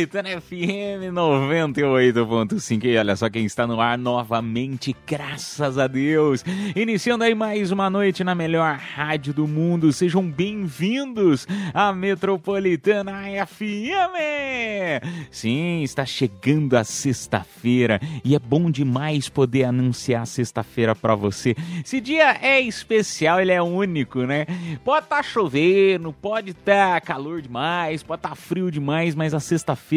Metropolitana FM 98.5. E olha só quem está no ar novamente, graças a Deus. Iniciando aí mais uma noite na melhor rádio do mundo. Sejam bem-vindos à Metropolitana FM! Sim, está chegando a sexta-feira e é bom demais poder anunciar sexta-feira para você. Esse dia é especial, ele é único, né? Pode estar chovendo, pode estar calor demais, pode estar frio demais, mas a sexta-feira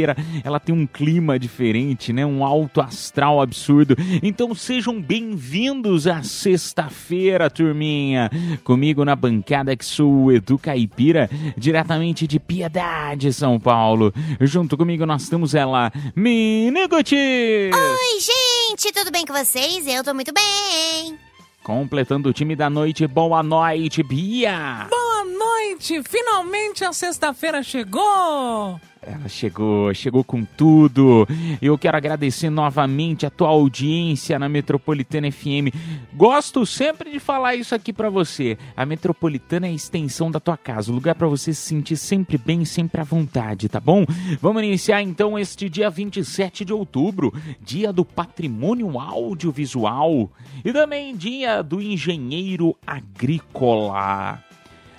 ela tem um clima diferente, né? Um alto astral absurdo. Então sejam bem-vindos à sexta-feira, turminha. Comigo na bancada que sou o Edu Caipira, diretamente de Piedade, São Paulo. Junto comigo nós temos ela, Miniguti. Oi, gente, tudo bem com vocês? Eu tô muito bem. Completando o time da noite, boa noite, Bia. Boa noite! Finalmente a sexta-feira chegou! Ela chegou, chegou com tudo. Eu quero agradecer novamente a tua audiência na Metropolitana FM. Gosto sempre de falar isso aqui pra você. A Metropolitana é a extensão da tua casa, o lugar pra você se sentir sempre bem, sempre à vontade, tá bom? Vamos iniciar então este dia 27 de outubro, dia do patrimônio audiovisual e também dia do engenheiro agrícola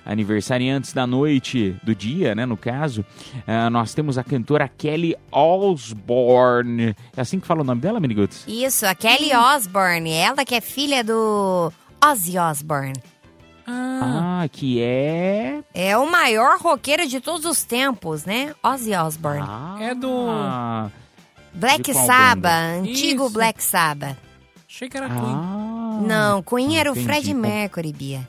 aniversariantes da noite, do dia, né, no caso, ah, nós temos a cantora Kelly Osbourne. É assim que fala o nome dela, Miniguts? Isso, a Kelly Osbourne, ela que é filha do Ozzy Osbourne. Ah, Ah, que é... É o maior roqueiro de todos os tempos, né? Ozzy Osbourne. Ah, É do- Black Sabbath, antigo Isso. Black Sabbath. achei que era Queen. Ah, Não, Queen era o entendi. Fred Mercury, Bia.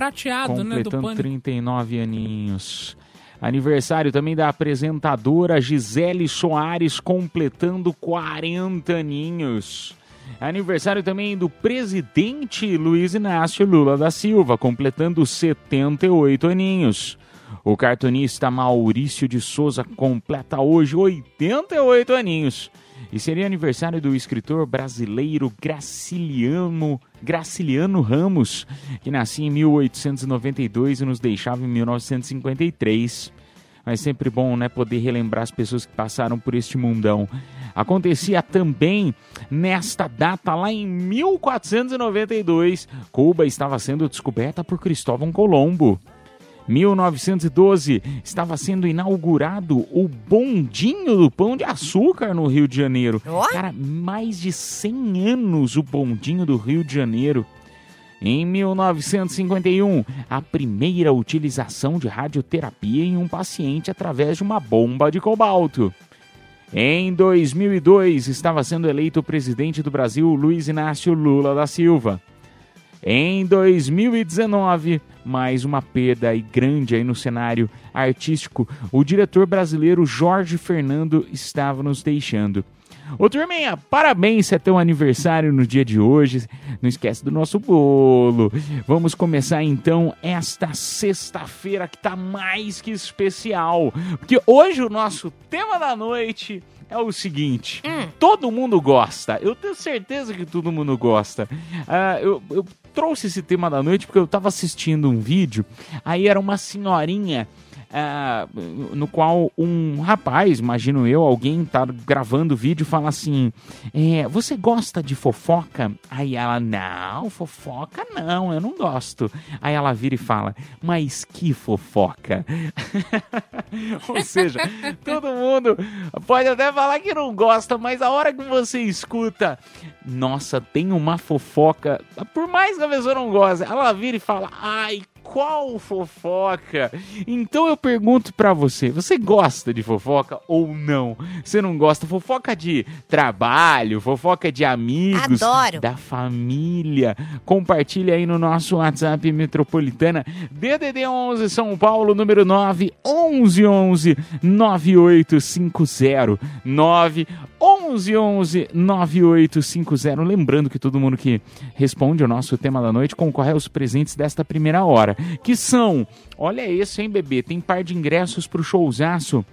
Prateado, né? Do completando pânico. 39 aninhos. Aniversário também da apresentadora Gisele Soares, completando 40 aninhos. Aniversário também do presidente Luiz Inácio Lula da Silva, completando 78 aninhos. O cartunista Maurício de Souza completa hoje 88 aninhos. E seria aniversário do escritor brasileiro Graciliano, Graciliano Ramos, que nascia em 1892 e nos deixava em 1953. Mas sempre bom, né, poder relembrar as pessoas que passaram por este mundão. Acontecia também nesta data, lá em 1492, Cuba estava sendo descoberta por Cristóvão Colombo. 1912 estava sendo inaugurado o bondinho do Pão de Açúcar no Rio de Janeiro. Cara, mais de 100 anos o bondinho do Rio de Janeiro. Em 1951, a primeira utilização de radioterapia em um paciente através de uma bomba de cobalto. Em 2002, estava sendo eleito presidente do Brasil Luiz Inácio Lula da Silva. Em 2019, mais uma perda aí grande aí no cenário artístico, o diretor brasileiro Jorge Fernando estava nos deixando. Ô turminha, parabéns é teu aniversário no dia de hoje. Não esquece do nosso bolo. Vamos começar então esta sexta-feira que tá mais que especial. Porque hoje o nosso tema da noite é o seguinte: todo mundo gosta. Eu tenho certeza que todo mundo gosta. Ah, eu, eu trouxe esse tema da noite porque eu tava assistindo um vídeo, aí era uma senhorinha ah, no qual um rapaz, imagino eu, alguém tá gravando vídeo e fala assim: é, Você gosta de fofoca? Aí ela, não, fofoca não, eu não gosto. Aí ela vira e fala: Mas que fofoca? Ou seja, todo mundo pode até falar que não gosta, mas a hora que você escuta, nossa, tem uma fofoca, por mais que a pessoa não goste, ela vira e fala: Ai, qual fofoca? Então eu pergunto pra você, você gosta de fofoca ou não? Você não gosta? Fofoca de trabalho, fofoca de amigos, Adoro. da família. Compartilha aí no nosso WhatsApp Metropolitana DDD 11 São Paulo número 9 11 11 9850 9 11 11 9850. Lembrando que todo mundo que responde ao nosso tema da noite concorre aos presentes desta primeira hora, que são, olha esse, hein, bebê, tem par de ingressos pro showzaço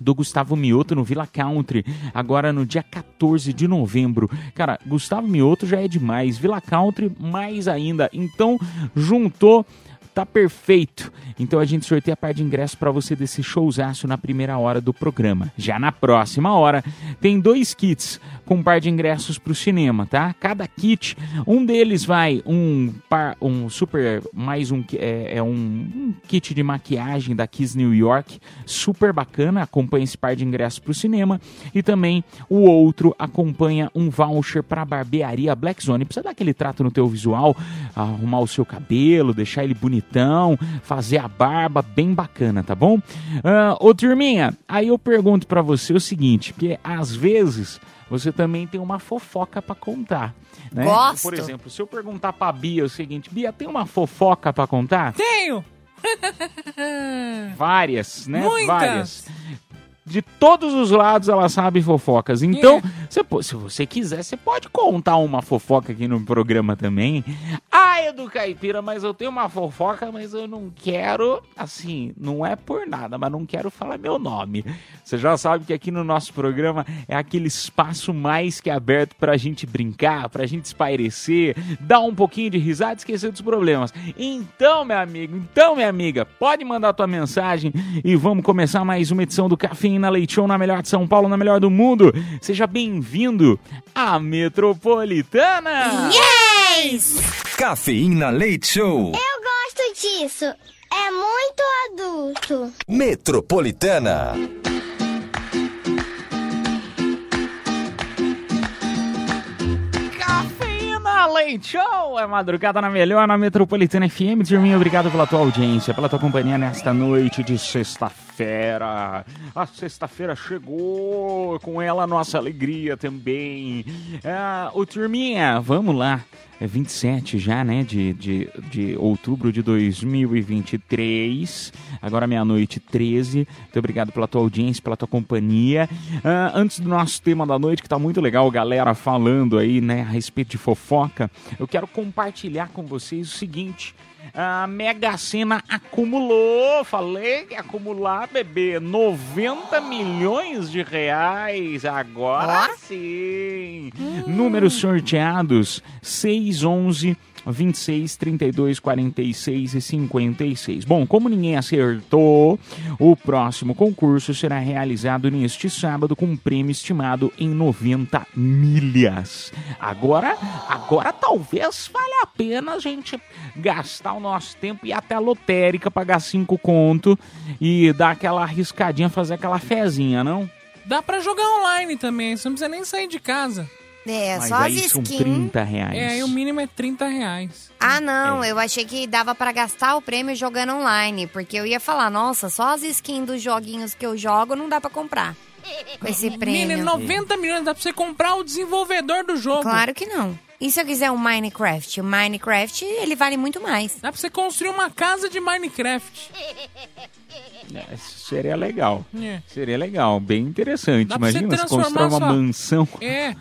do Gustavo Mioto no Villa Country, agora no dia 14 de novembro. Cara, Gustavo Mioto já é demais, Villa Country mais ainda. Então, juntou tá perfeito. Então a gente sorteia a par de ingressos para você desse showzaço na primeira hora do programa. Já na próxima hora tem dois kits com um par de ingressos para o cinema, tá? Cada kit, um deles vai um par, um super mais um é, é um, um kit de maquiagem da Kiss New York, super bacana, acompanha esse par de ingressos para o cinema e também o outro acompanha um voucher para barbearia Black Zone. Precisa dar aquele trato no teu visual, arrumar o seu cabelo, deixar ele bonitão, fazer a barba bem bacana, tá bom? Ah, ô turminha, aí eu pergunto pra você o seguinte, porque às vezes você também tem uma fofoca pra contar, né? Gosto. Por exemplo, se eu perguntar pra Bia o seguinte, Bia, tem uma fofoca pra contar? Tenho! Várias, né? Muitas. Várias. De todos os lados ela sabe fofocas. Então, É. você se você quiser, você pode contar uma fofoca aqui no programa também. Ah, é do Caipira, mas eu tenho uma fofoca, mas eu não quero, assim, não é por nada, mas não quero falar meu nome. Você já sabe que aqui no nosso programa é aquele espaço mais que aberto pra gente brincar, pra gente espairecer, dar um pouquinho de risada e esquecer dos problemas. Então, meu amigo, então, minha amiga, pode mandar tua mensagem e vamos começar mais uma edição do Cafeína Leite Show na melhor de São Paulo, na melhor do mundo. Seja bem-vindo à Metropolitana! Yes! Cafeína Leite Show. Eu gosto disso. É muito adulto. Metropolitana. Cafeína Leite Show! É madrugada na melhor, na Metropolitana FM. Turminha, obrigado pela tua audiência, pela tua companhia nesta noite de sexta-feira. A sexta-feira chegou, com ela nossa alegria também. Ah, Turminha, vamos lá. É 27 já, né, de, de, de outubro de 2023. Agora meia-noite 13. Muito obrigado pela tua audiência, pela tua companhia. Ah, antes do nosso tema da noite, que tá muito legal, galera falando aí, né, a respeito de fofoca, eu quero compartilhar com vocês o seguinte. A Mega Sena acumulou, falei que ia acumular, bebê, 90 milhões de reais. Agora sim. Números sorteados: 6, 11, 26, 32, 46 e 56. Bom, como ninguém acertou, o próximo concurso será realizado neste sábado com um prêmio estimado em 90 milhas. Agora, agora talvez valha a pena a gente gastar o nosso tempo e ir até a lotérica, pagar cinco conto e dar aquela arriscadinha, fazer aquela fezinha, não? Dá pra jogar online também, você não precisa nem sair de casa. É, Mas só as aí são skins. 30 reais. É, e o mínimo é 30 reais. Ah, não, É. eu achei que dava pra gastar o prêmio jogando online, porque eu ia falar, nossa, só as skins dos joguinhos que eu jogo não dá pra comprar com esse Menino, prêmio. 90 milhões, dá pra você comprar o desenvolvedor do jogo. Claro que não. E se eu quiser um Minecraft? O Minecraft, ele vale muito mais. Dá pra você construir uma casa de Minecraft. É, seria legal. É. Seria legal, bem interessante. Dá pra você Imagina se transformar constrói uma sua- mansão. É.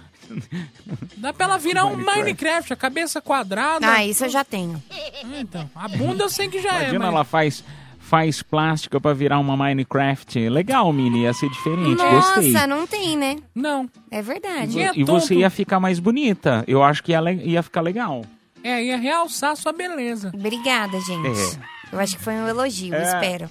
Dá pra ela virar um Minecraft. Minecraft, a cabeça quadrada. Ah, isso eu já tenho. Ah, Então, a bunda eu sei que já é, Imagina, ela faz, faz plástica pra virar uma Minecraft. Legal, Mini, ia ser diferente. Nossa, Gostei. não tem, né? Não. É verdade. É E você ia ficar mais bonita. Eu acho que ia, ia ficar legal. É, ia realçar sua beleza. Obrigada, gente. É. Eu acho que foi um elogio, É. espero.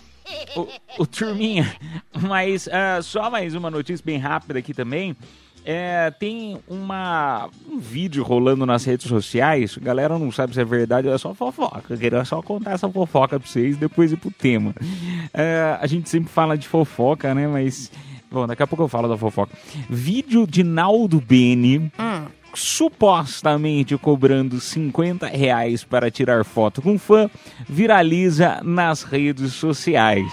o, o Turminha, mas ah, só mais uma notícia bem rápida aqui também. É, tem uma, um vídeo rolando nas redes sociais. A galera não sabe se é verdade ou é só fofoca. Eu queria só contar essa fofoca pra vocês depois ir pro tema. É, a gente sempre fala de fofoca, né? Mas. Bom, daqui a pouco eu falo da fofoca. Vídeo de Naldo Bene supostamente cobrando 50 reais para tirar foto com fã, viraliza nas redes sociais.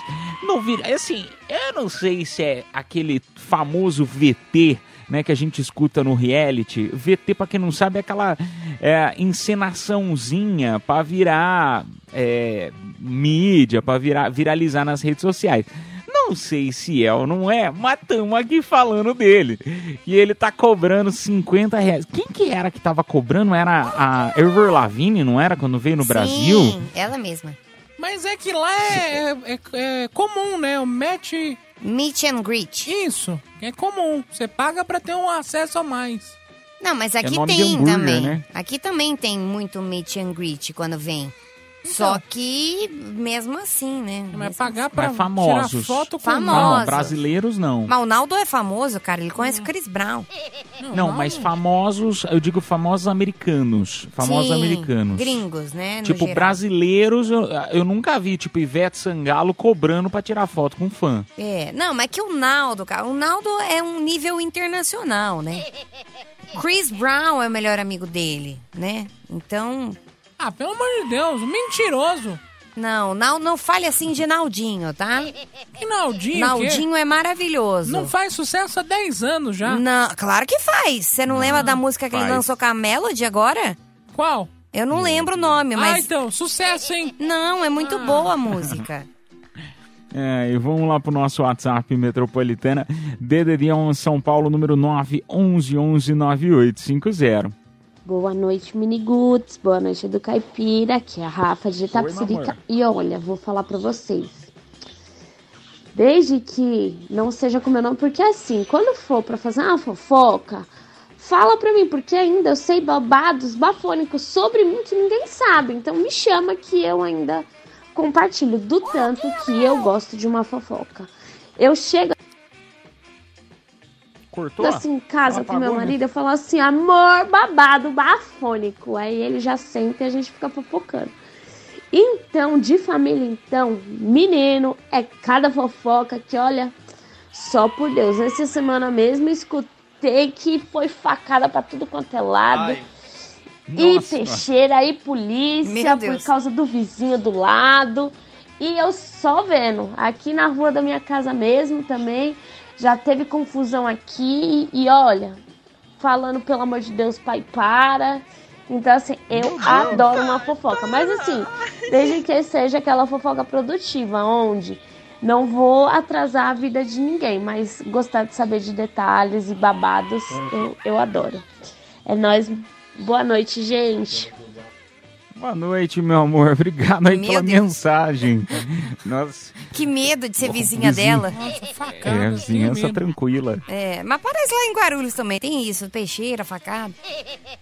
Não vira, assim, eu não sei se é aquele famoso VT, né, que a gente escuta no reality. VT, para quem não sabe, é aquela é, encenaçãozinha para virar é, mídia, para virar, viralizar nas redes sociais. Não sei se é ou não é, mas estamos aqui falando dele. E ele tá cobrando 50 reais. Quem que era que tava cobrando? Era a Ever Lavigne, não era? Quando veio no Brasil? Sim, ela mesma. Mas é que lá é, é- é comum, né? O match. Meet and greet. Isso, é comum. Você paga pra ter um acesso a mais. Não, mas aqui nome de tem também. né? Aqui também tem muito meet and greet quando vem. Só que mesmo assim, né? Mas Mesmo pagar pra Mas famosos. tirar foto com Famosos. Não, brasileiros não. Mas o Naldo é famoso, cara. Ele conhece o Chris Brown. Não, mas famosos, eu digo famosos americanos. Famosos Sim, americanos. Gringos, né? no Tipo, geral. brasileiros, eu, eu nunca vi, tipo, Ivete Sangalo cobrando pra tirar foto com fã. É, não, mas que o Naldo, cara, o Naldo é um nível internacional, né? Chris Brown é o melhor amigo dele, né? Então, Ah, pelo amor de Deus, mentiroso. não, não, não fale assim de Naldinho, tá? Que Naldinho. Naldinho é maravilhoso. Não faz sucesso há 10 anos já. Não, claro que faz. Você não, lembra da música que ele faz. lançou com a Melody agora? Qual? Eu não lembro o nome, Ah, mas. então, sucesso, hein? Não, é muito boa a música. É, e vamos lá pro nosso WhatsApp metropolitana, DDD 1 São Paulo, número 9119850. Boa noite, Miniguts. Boa noite do Caipira. Aqui é a Rafa de Itapsirica. E olha, vou falar pra vocês. Desde que não seja com meu nome, porque assim, quando for pra fazer uma fofoca, fala pra mim, porque ainda eu sei babados bafônicos sobre mim que ninguém sabe. Então me chama que eu ainda compartilho do tanto que eu gosto de uma fofoca. Eu chego Cortou? assim em casa com meu né? marido, eu falo assim, amor babado, bafônico. Aí ele já senta e a gente fica fofocando. Então, de família, então, menino, é cada fofoca que, olha, só por Deus. Essa semana mesmo escutei que foi facada pra tudo quanto é lado. E Nossa. peixeira, e polícia, por causa do vizinho do lado. E eu só vendo, aqui na rua da minha casa mesmo também, já teve confusão aqui. E olha, falando pelo amor de Deus, pai, para. Então, assim, eu adoro uma fofoca. Mas, assim, desde que seja aquela fofoca produtiva, onde não vou atrasar a vida de ninguém, mas gostar de saber de detalhes e babados, eu, eu adoro. É nóis. Boa noite, gente. Boa noite, meu amor. Obrigado aí Meu pela Deus. mensagem. Nossa, Que medo de ser vizinha dela. Nossa, é, facada. vizinhança que medo. tranquila. É, mas parece lá em Guarulhos também, tem isso, peixeira, facada.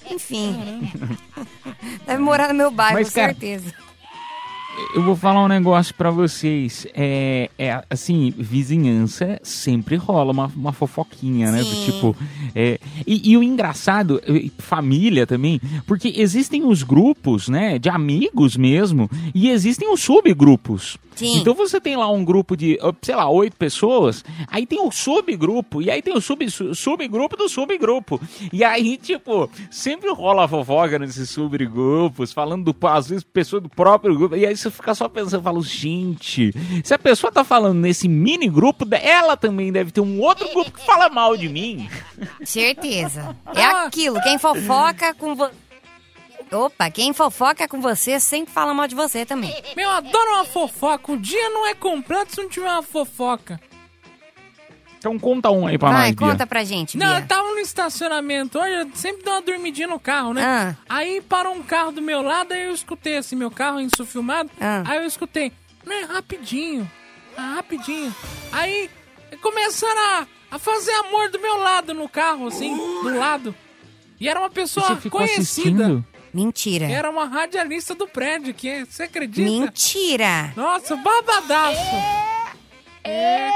Enfim. Deve morar no meu bairro, Mas, com cara, certeza. Eu vou falar um negócio pra vocês. É, é, assim, vizinhança sempre rola uma, uma fofoquinha, né? Sim. Tipo, é, e, e o engraçado, família também, porque existem os grupos, né, de amigos mesmo, e existem os subgrupos. Sim. Então você tem lá um grupo de, sei lá, oito pessoas, aí tem o subgrupo, e aí tem o sub, su- subgrupo do subgrupo. E aí, tipo, sempre rola fofoca nesses subgrupos, falando do, às vezes, pessoa do próprio grupo, e aí você fica só pensando, fala, gente, se a pessoa tá falando nesse mini grupo, ela também deve ter um outro grupo que fala mal de mim. Certeza. É aquilo, quem fofoca com você. Opa, quem fofoca com você sempre fala mal de você também. Meu, eu adoro uma fofoca. O dia não é completo se não tiver uma fofoca. Então conta um aí pra Vai, nós, Bia. conta pra gente, Não, Bia. eu tava no estacionamento hoje, eu sempre dou uma dormidinha no carro, né? Ah. Aí parou um carro do meu lado, aí eu escutei assim, meu carro isso filmado. Ah. Aí eu escutei, né, rapidinho, ah, rapidinho. Aí começaram a, a fazer amor do meu lado no carro, assim, do lado. E era uma pessoa Você ficou conhecida. assistindo? Mentira. Era uma radialista do prédio, que é, você acredita? Mentira. Nossa, babadaço. É.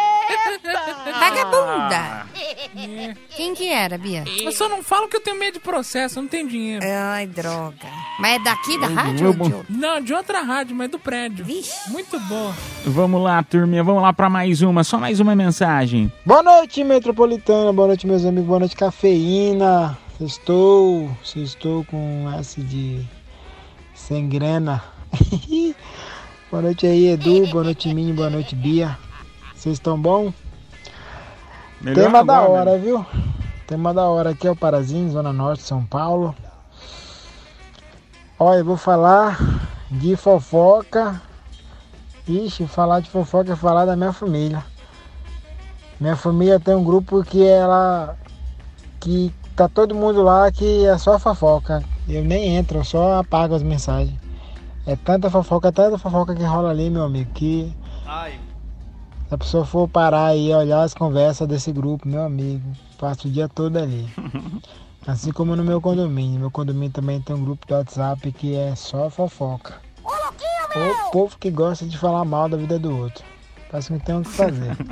Vagabunda. É. Quem que era, Bia? Eu só não falo que eu tenho medo de processo, eu não tenho dinheiro. Ai, droga. Mas é daqui da rádio? ou de outro? Não, de outra rádio, mas do prédio. Vixe. Muito boa. Vamos lá, turminha, vamos lá pra mais uma, só mais uma mensagem. Boa noite, Metropolitana. Boa noite, meus amigos. Boa noite, cafeína. Estou, estou com essa de sem grana. boa noite aí, Edu. Boa noite, Mini. Boa noite, Bia. Vocês estão bom? Melhor Tema da agora, hora, né? viu? Tema da hora aqui é o Parazinho, Zona Norte, São Paulo. Olha, eu vou falar de fofoca. Ixi, falar de fofoca é falar da minha família. Minha família tem um grupo que ela. que tá todo mundo lá que é só fofoca. Eu nem entro, eu só apago as mensagens. É tanta fofoca, tanta fofoca que rola ali, meu amigo, que se a pessoa for parar aí e olhar as conversas desse grupo, meu amigo, passa o dia todo ali. Assim como no meu condomínio. Meu condomínio também tem um grupo do WhatsApp que é só fofoca. O povo que gosta de falar mal da vida do outro. Parece que não tem o que fazer.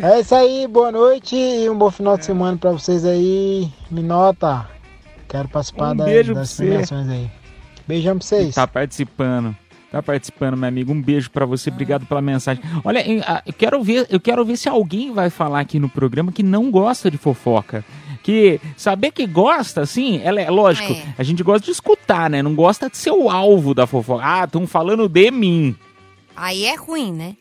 É isso aí, boa noite e um bom final de semana pra vocês aí. Me nota. Quero participar Um da- das premiações aí. Beijão pra vocês. Tá participando. Tá participando, meu amigo. Um beijo pra você. Obrigado pela mensagem. Olha, ah, eu quero ver, eu quero ver se alguém vai falar aqui no programa que não gosta de fofoca. Que saber que gosta, assim, ela é lógico, É. a gente gosta de escutar, né? Não gosta de ser o alvo da fofoca. Ah, estão falando de mim. Aí é ruim, né?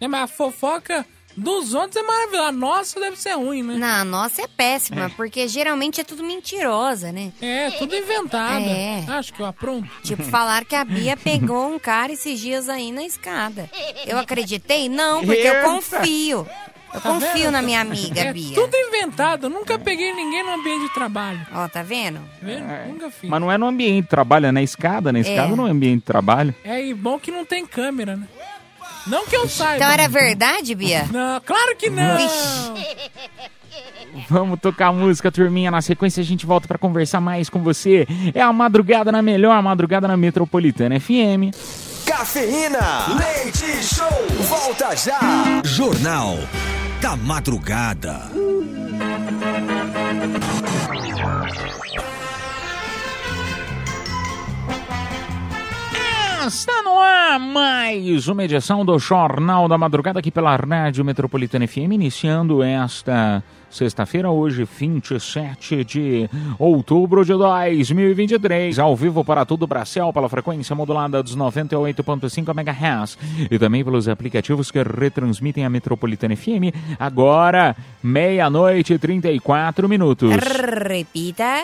É, mas a fofoca dos outros é maravilhosa. A nossa deve ser ruim, né? Não, a nossa é péssima, porque geralmente é tudo mentirosa, né? É, tudo inventada. É. Acho que eu apronto. Tipo, falar que a Bia pegou um cara esses dias aí na escada. Eu acreditei? Não, porque eu confio. Eu Tá confio vendo? na minha amiga, É Bia. tudo inventado. Eu nunca peguei ninguém no ambiente de trabalho. Ó, tá vendo? Tá vendo? Nunca fiz. Mas não é no ambiente de trabalho, é na escada. Na escada não é ambiente de trabalho. É e bom que não tem câmera, né? Não que eu saiba. Então era verdade, Bia? Não, claro que não. Vamos tocar música, turminha. Na sequência a gente volta pra conversar mais com você. É a madrugada na melhor, a madrugada na Metropolitana FM. Cafeína. Leite Show. Volta já. Jornal da Madrugada. Está no ar mais uma edição do Jornal da Madrugada aqui pela Rádio Metropolitana FM, iniciando esta sexta-feira, hoje, 27 de outubro de 2023, ao vivo para todo o Brasil, pela frequência modulada dos 98.5 MHz e também pelos aplicativos que retransmitem a Metropolitana FM, agora, meia-noite e 34 minutos. Repita.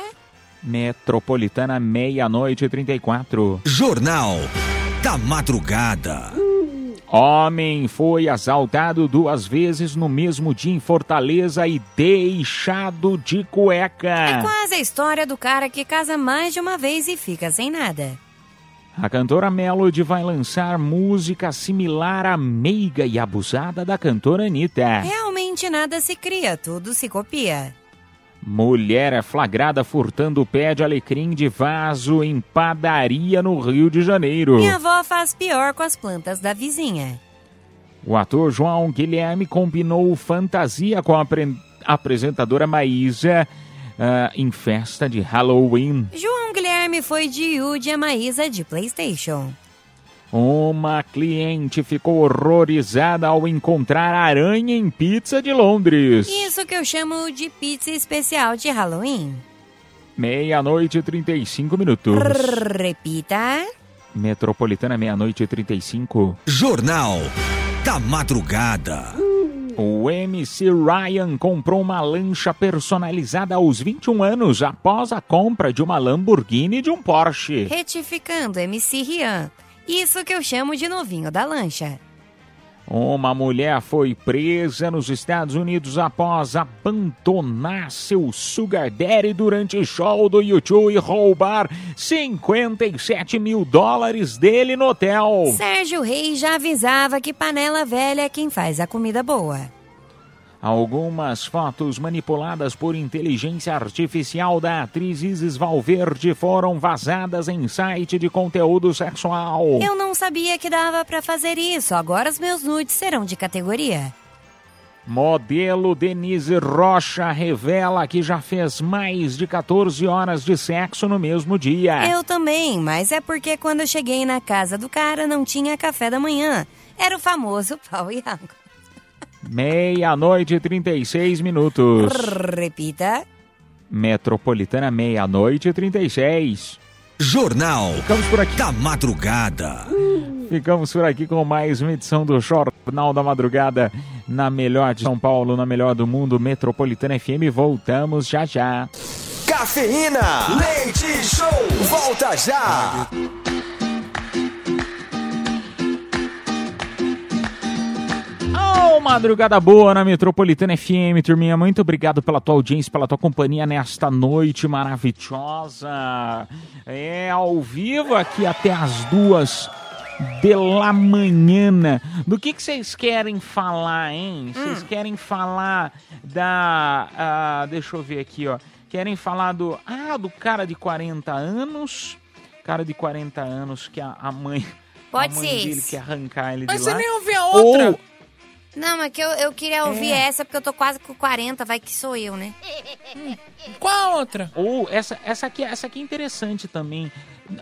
Metropolitana, meia-noite e 34. Jornal da Madrugada. Homem foi assaltado duas vezes no mesmo dia em Fortaleza e deixado de É cueca. quase a história do cara que casa mais de uma vez e fica sem nada. A cantora Melody vai lançar música similar à meiga e abusada da cantora Anitta. Realmente nada se cria, tudo se copia. Mulher é flagrada furtando pé de alecrim de vaso em padaria no Rio de Janeiro. Minha avó faz pior com as plantas da vizinha. O ator João Guilherme combinou fantasia com a apre- apresentadora Maísa ah, em festa de Halloween. João Guilherme foi de Yudi a Maísa de Playstation. Uma cliente ficou horrorizada ao encontrar aranha em pizza de Londres. Isso que eu chamo de pizza especial de Halloween. Meia-noite e 35 minutos. Repita. Metropolitana, meia-noite e 35. Jornal da Madrugada. O MC Ryan comprou uma lancha personalizada aos 21 anos após a compra de uma Lamborghini e de um Porsche. Retificando MC Rian. Isso que eu chamo de novinho da lancha. Uma mulher foi presa nos Estados Unidos após abandonar seu sugar daddy durante show do YouTube e roubar 57 mil dólares dele no hotel. Sérgio Reis já avisava que panela velha é quem faz a comida boa. Algumas fotos manipuladas por inteligência artificial da atriz Isis Valverde foram vazadas em site de conteúdo sexual. Eu não sabia que dava pra fazer isso. Agora os meus nudes serão de categoria. Modelo Denise Rocha revela que já fez mais de 14 horas de sexo no mesmo dia. Eu também, mas é porque quando eu cheguei na casa do cara não tinha café da manhã. Era o famoso pau e água. Meia-noite e 36 minutos. Repita. Metropolitana, meia-noite e 36. Jornal Ficamos por aqui. da Madrugada. Ficamos por aqui com mais uma edição do Jornal da Madrugada na melhor de São Paulo, na melhor do mundo, Metropolitana FM. Voltamos já já. Cafeína. Leite Show. Volta já. Oh, madrugada boa na Metropolitana FM, turminha. Muito obrigado pela tua audiência, pela tua companhia nesta noite maravilhosa. É ao vivo aqui até as duas de la manhã. Do que que vocês querem falar, hein? Vocês querem falar da. ah, deixa eu ver aqui, ó. Querem falar do. Ah, do cara de 40 anos. Cara de 40 anos que a, a mãe. Pode a mãe ser dele quer arrancar ele Mas de você lá. nem ouviu a outra. Ou- Não, mas que eu, eu queria ouvir É. essa porque eu tô quase com 40, vai que sou eu, né? Qual a outra? Ou essa, essa, aqui, essa aqui é interessante também.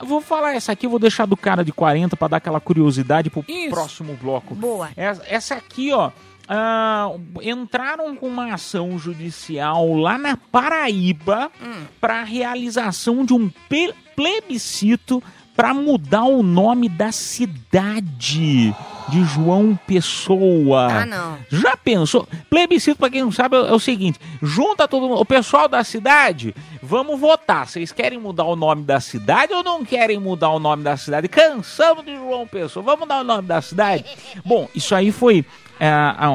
Vou falar essa aqui, eu vou deixar do cara de 40 para dar aquela curiosidade pro Isso. próximo bloco. Boa. Essa, essa aqui, ó. ah, entraram com uma ação judicial lá na Paraíba para realização de um plebiscito para mudar o nome da cidade de João Pessoa. Ah, não. Já pensou? Plebiscito, pra quem não sabe, é o seguinte: junta todo mundo, o pessoal da cidade, vamos votar. Vocês querem mudar o nome da cidade ou não querem mudar o nome da cidade? Cansamos de João Pessoa, vamos mudar o nome da cidade? Bom, isso aí foi é,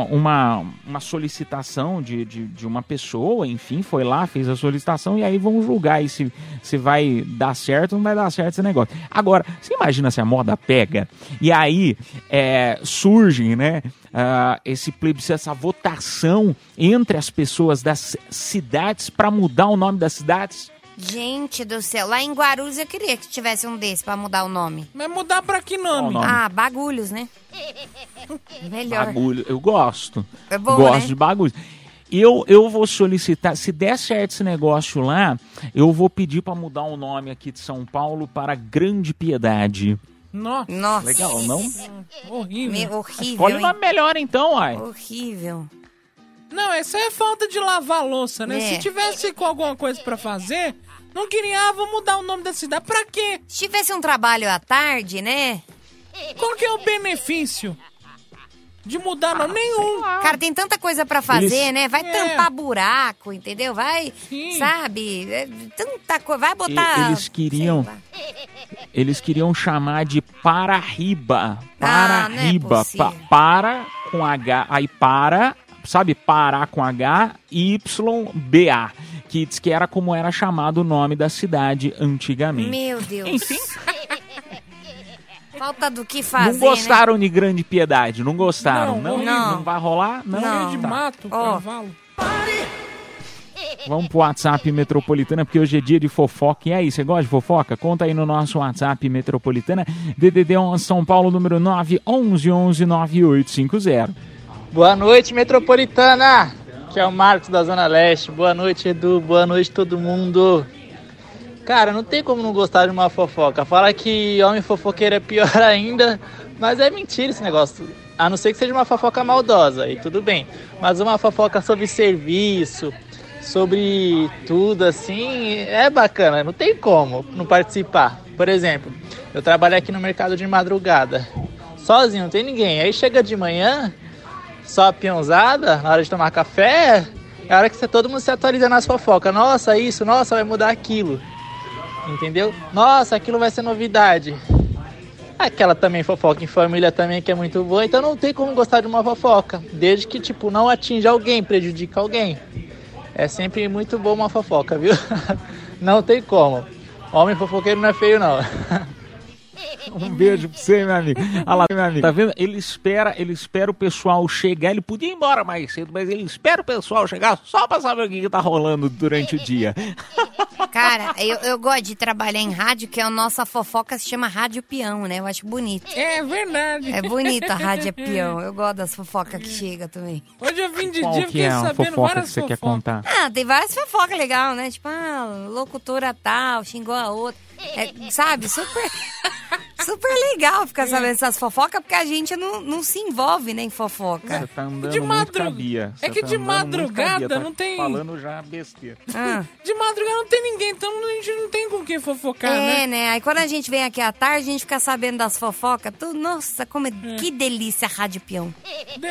uma, uma solicitação de, de, de uma pessoa, enfim, foi lá, fez a solicitação e aí vão julgar aí se, se vai dar certo ou não vai dar certo esse negócio. Agora, você imagina se a moda pega e aí é, surge, né, ah, esse plebiscito, essa votação entre as pessoas das cidades para mudar o nome das cidades? Gente do céu, lá em Guarulhos eu queria que tivesse um desse pra mudar o nome. Mas mudar pra que nome? Nome? Ah, bagulhos, né? Melhor. Bagulho, eu gosto. É bom, gosto né? de bagulho. Eu, eu vou solicitar, se der certo esse negócio lá, eu vou pedir para mudar o nome aqui de São Paulo para Grande Piedade. Nossa, Nossa. Legal, não? horrível. Me- horrível, Escolhe hein? nome melhor então, ai. Horrível. Não, essa é falta de lavar a louça, né? É. Se tivesse com alguma coisa pra fazer, não queria, ah, vou mudar o nome da cidade. Pra quê? Se tivesse um trabalho à tarde, né? Qual que é o benefício de mudar nome? Nenhum. Cara, tem tanta coisa pra fazer, Eles- né? Vai É. tampar buraco, entendeu? Vai, Sim. sabe? É, Tanta coisa. Vai botar. eles queriam-. Eles queriam chamar de Paraíba. Ah, não é. Pa- para com H. Aí para, sabe? Pará com H, Y, B, A. Que diz que era como era chamado o nome da cidade antigamente. Meu Deus. Enfim. Falta do que fazer, não gostaram de Grande Piedade, não gostaram, Não, não? não. vai rolar? Não. Não. De Tá. mato, Ó. cavalo. Vamos pro WhatsApp Metropolitana, porque hoje é dia de fofoca. E aí, você gosta de fofoca? Conta aí no nosso WhatsApp Metropolitana, DDD 11 São Paulo, número 9 11 11 9850. Boa noite, metropolitana! Que é o Marcos da Zona Leste. Boa noite, Edu. Boa noite, todo mundo. Cara, não tem como não gostar de uma fofoca. Fala que homem fofoqueiro é pior ainda, mas é mentira esse negócio. A não ser que seja uma fofoca maldosa, aí tudo bem. Mas uma fofoca sobre serviço, sobre tudo assim, é bacana. Não tem como não participar. Por exemplo, eu trabalho aqui no mercado de madrugada. Sozinho, não tem ninguém. Aí chega de manhã, só a peãozada, na hora de tomar café, é a hora que todo mundo se atualiza nas fofocas. Nossa, isso, nossa, vai mudar aquilo. Entendeu? Nossa, aquilo vai ser novidade. Aquela também fofoca em família também que é muito boa, então não tem como gostar de uma fofoca, desde que tipo não atinja alguém, prejudica alguém. É sempre muito bom uma fofoca, viu? Não tem como. Homem fofoqueiro não é feio não. Um beijo pra você, meu amigo. Olha lá, meu amigo. Tá vendo? Ele espera, ele espera o pessoal chegar. Ele podia ir embora mais cedo, mas ele espera o pessoal chegar só pra saber o que, que tá rolando durante o dia. Cara, eu, eu gosto de trabalhar em rádio, que a nossa fofoca se chama Rádio Peão, né? Eu acho bonito. É verdade. É bonita a Rádio Peão. Eu gosto das fofocas que chega também. Hoje eu vim de Qual dia, que fiquei é a sabendo fofoca que você quer fofocas. contar? Ah, tem várias fofocas legais, né? Tipo, ah, locutora tal, xingou a outra. É, sabe? Super. Super legal ficar sabendo essas fofocas, porque a gente não, não se envolve né, em fofoca. Você tá andando De muito madru- cabia. é que tá de madrugada tá não tem- Falando já besteira. Ah. De madrugada não tem ninguém, então a gente não tem com quem fofocar, É, né? né? Aí quando a gente vem aqui à tarde, a gente fica sabendo das fofocas. Tu, nossa, como é, que delícia a Rádio Peão.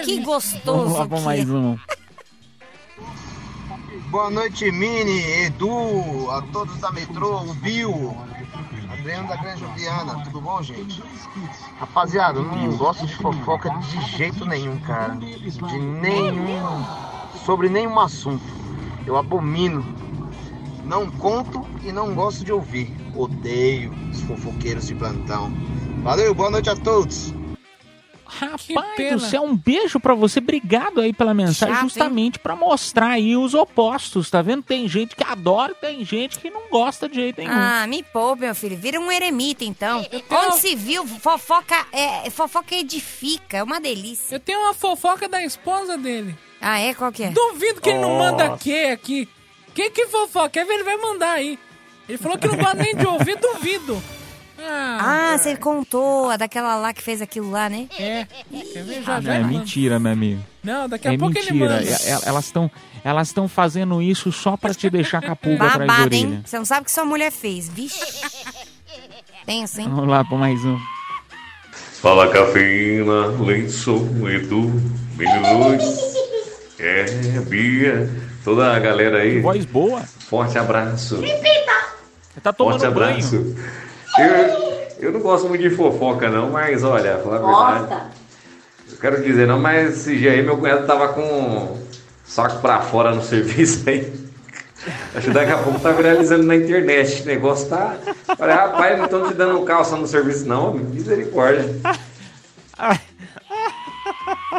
Que gostoso Vamos lá mais é. um. Boa noite, Mini, Edu, a todos da metrô, o Bill, Adriano da Grande Viana, tudo bom, gente? Rapaziada, eu não gosto de fofoca de jeito nenhum, cara. De nenhum. sobre nenhum assunto. Eu abomino. Não conto e não gosto de ouvir. Odeio os fofoqueiros de plantão. Valeu, boa noite a todos. Rapaz do céu, um beijo pra você. Obrigado aí pela mensagem, Chato, justamente pra mostrar aí os opostos, tá vendo? Tem gente que adora e tem gente que não gosta de jeito nenhum. Ah, me poupe, meu filho. Vira um eremita, então. tenho- Onde se viu, fofoca, é, fofoca edifica. É uma delícia. Eu tenho uma fofoca da esposa dele. Ah, é? Qual que é? Duvido que ele não manda que aqui. Que que fofoca? Quer ver? Ele vai mandar aí. Ele falou que não gosta nem de ouvir, duvido. Ah, Ah, você contou, a daquela lá que fez aquilo lá, né? é. Ah, já é ele manda. mentira, meu amigo. Não, daqui a É pouco ele mentira. manda. E- e- Elas estão elas estão fazendo isso só pra te deixar com a pulga atrás da orelha. hein? Você não sabe o que sua mulher fez, vixe. Tenso, hein? Vamos lá pra mais um. Fala cafeína, Lençol, Edu, Menino É, Bia, toda a galera aí. Voz boa. Forte abraço. Você tá tomando Forte banho. Eu, eu não gosto muito de fofoca não, mas olha, falar a verdade. Eu quero dizer não, mas esse dia aí meu cunhado tava com saco pra fora no serviço aí. Acho que daqui a pouco tá viralizando na internet. Esse negócio tá. Falei, rapaz, não estão te dando calça no serviço, não. Misericórdia.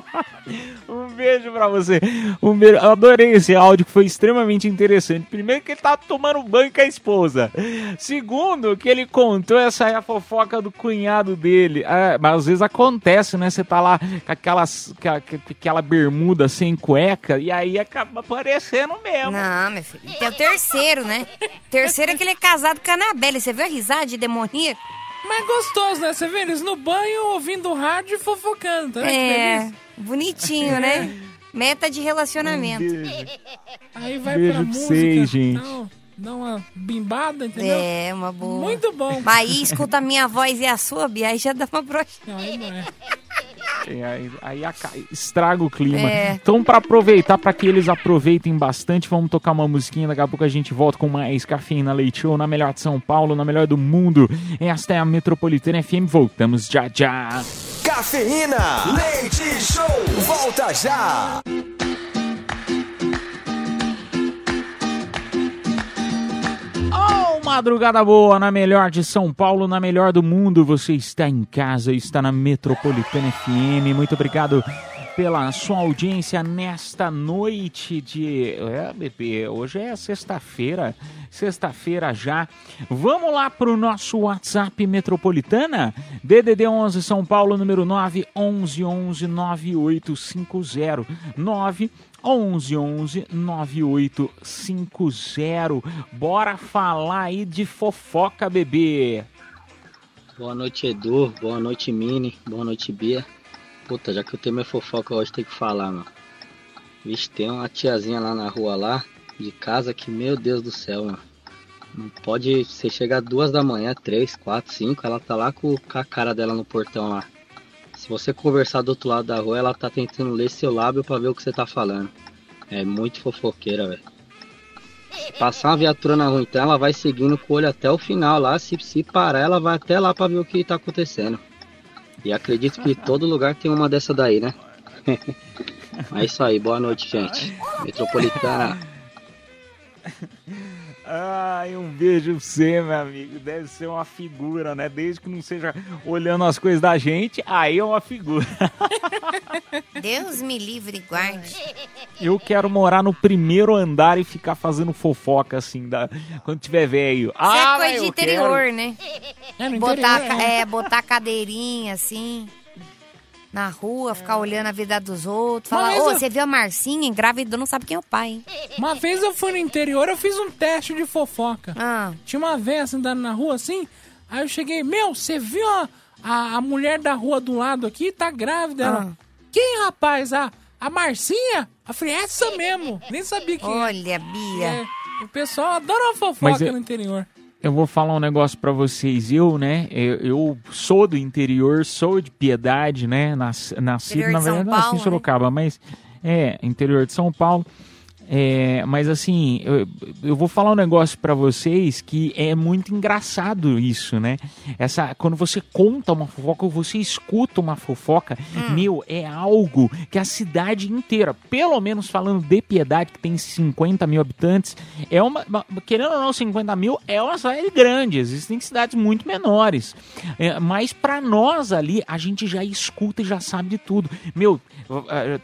Um beijo pra você. Um beijo. Eu adorei esse áudio que foi extremamente interessante. Primeiro que ele tá tomando banho com a esposa. Segundo que ele contou essa aí a fofoca do cunhado dele. É, mas às vezes acontece, né? Você tá lá com aquelas, com aquela bermuda sem cueca e aí acaba aparecendo mesmo. Não, meu filho. Tem o terceiro, né? Terceiro é que ele é casado com a Anabelle. Você viu a risada de demoníaco? Mas gostoso, né? Você vê eles no banho, ouvindo rádio e fofocando. Tá que É, feliz? Bonitinho, né? Meta de relacionamento. Aí vai Beijo pra pra música. vocês, gente. Dá, um- dá uma bimbada, entendeu? É, uma boa. Muito bom. Mas aí escuta a minha voz e a sua, Bia, aí já dá uma brocha. Não, aí não é. Aí, aí aca- estraga o clima. É. Então, pra aproveitar, pra que eles aproveitem bastante, vamos tocar uma musiquinha. Daqui a pouco a gente volta com mais Cafeína Leite Show na melhor de São Paulo, na melhor do mundo. Esta é a Metropolitana FM. Voltamos já já. Cafeína, leite show, volta já. Oh, madrugada boa, na melhor de São Paulo, na melhor do mundo. Você está em casa, está na Metropolitana FM. Muito obrigado pela sua audiência nesta noite de. É, bebê, hoje é sexta-feira. Sexta-feira já. Vamos lá pro nosso WhatsApp Metropolitana? DDD 11 São Paulo, número 9 11 11 9850 9 11 11 9850. Bora falar aí de fofoca, bebê. Boa noite, Edu. Boa noite, Mini. Boa noite, Bia. Puta, já que eu tenho minha fofoca hoje, tem que falar, mano. Vixe, tem uma tiazinha lá na rua lá, de casa, que, meu Deus do céu, mano. Não pode. Você chega duas da manhã, três, quatro, cinco, ela tá lá com, a cara dela no portão lá. Se você conversar do outro lado da rua, ela tá tentando ler seu lábio pra ver o que você tá falando. É muito fofoqueira, velho. Passar uma viatura na rua, então ela vai seguindo com o olho até o final lá. Se, se parar, ela vai até lá pra ver o que tá acontecendo. E acredito que todo lugar tem uma dessa daí, né? é isso aí, boa noite, gente. Metropolitana. Ai, um beijo pra você, meu amigo. Deve ser uma figura, né? Desde que não seja olhando as coisas da gente, aí é uma figura. Deus me livre e guarde. Eu quero morar no primeiro andar e ficar fazendo fofoca assim, da... quando tiver velho. Isso é Ah, coisa mas de interior, quero. né? É, no botar, interior, é, botar cadeirinha assim. Na rua, ficar olhando a vida dos outros. Falar, ô, eu- você viu a Marcinha engravidou, não sabe quem é o pai, hein? Uma vez eu fui no interior, eu fiz um teste de fofoca. Ah. Tinha uma véia assim, andando na rua assim, aí eu cheguei, meu, você viu a, a, a mulher da rua do lado aqui? Tá grávida. Ela, Ah. Quem, rapaz? A, a Marcinha? Eu falei, essa mesmo. Nem sabia quem Olha, Bia. é. O pessoal adora uma fofoca Mas no interior. Eu vou falar um negócio pra vocês. Eu, né, eu, eu sou do interior, sou de Piedade, né, nas, nascido, na verdade, nasci em né? Sorocaba, mas é, interior de São Paulo. É, mas assim, eu, eu vou falar um negócio pra vocês que é muito engraçado isso, né? Essa, quando você conta uma fofoca ou você escuta uma fofoca, Hum. meu, é algo que a cidade inteira, pelo menos falando de Piedade, que tem 50 mil habitantes, é uma, querendo ou não, 50 mil é uma cidade grande, existem cidades muito menores. É, mas pra nós ali, a gente já escuta e já sabe de tudo. Meu,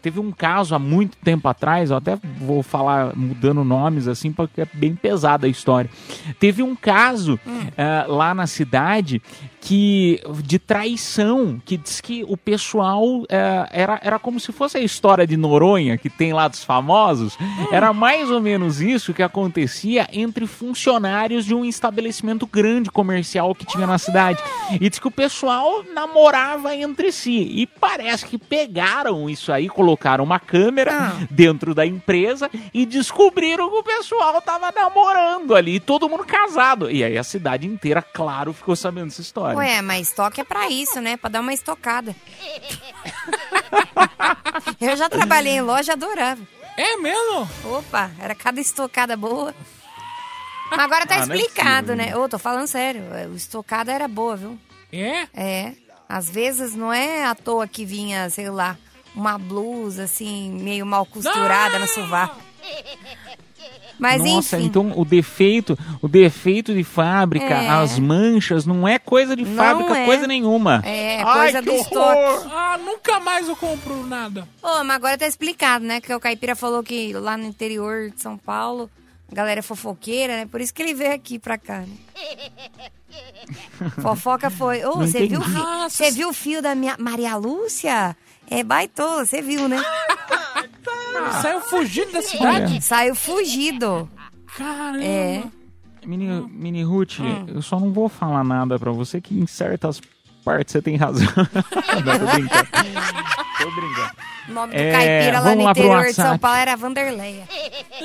teve um caso há muito tempo atrás, eu até vou falar mudando nomes assim, porque é bem pesada a história. Teve um caso eh, lá na cidade que de traição, que diz que o pessoal eh, era, era como se fosse a história de Noronha, que tem lá dos famosos. Era mais ou menos isso que acontecia entre funcionários de um estabelecimento grande comercial que tinha na cidade. E diz que o pessoal namorava entre si. E parece que pegaram isso aí, colocaram uma câmera dentro da empresa e descobriram que o pessoal tava namorando ali, todo mundo casado. E aí a cidade inteira, claro, ficou sabendo dessa história. Ué, mas estoque é pra isso, né? Pra dar uma estocada. Eu já trabalhei em loja, adorava. É mesmo? Opa, era cada estocada boa. Mas agora tá Ah, não é explicado, possível, né? Ô, tô falando sério, o estocada era boa, viu? É? É. Às vezes não é à toa que vinha, sei lá, uma blusa assim, meio mal costurada no sovaco. Mas Nossa, enfim. então o defeito, o defeito de fábrica, É. as manchas, não é coisa de Não fábrica, é. coisa nenhuma. É, Ai, coisa que do estoque. Ah, nunca mais eu compro nada. Ô, mas agora tá explicado, né? Que o Caipira falou que lá no interior de São Paulo, a galera é fofoqueira, né? Por isso que ele veio aqui pra cá, né? Fofoca foi. Ô, Não você viu, fi- você viu o fio da minha Maria Lúcia? É baitola, você viu, né? Saiu fugindo da cidade? Saiu fugido. Caramba. É. Mini, Mini Ruth, Hum. eu só não vou falar nada pra você que em certas partes você tem razão. não, tô brincando. Tô brincando. O nome do É, caipira lá no lá interior de São. Paulo era Vanderleia.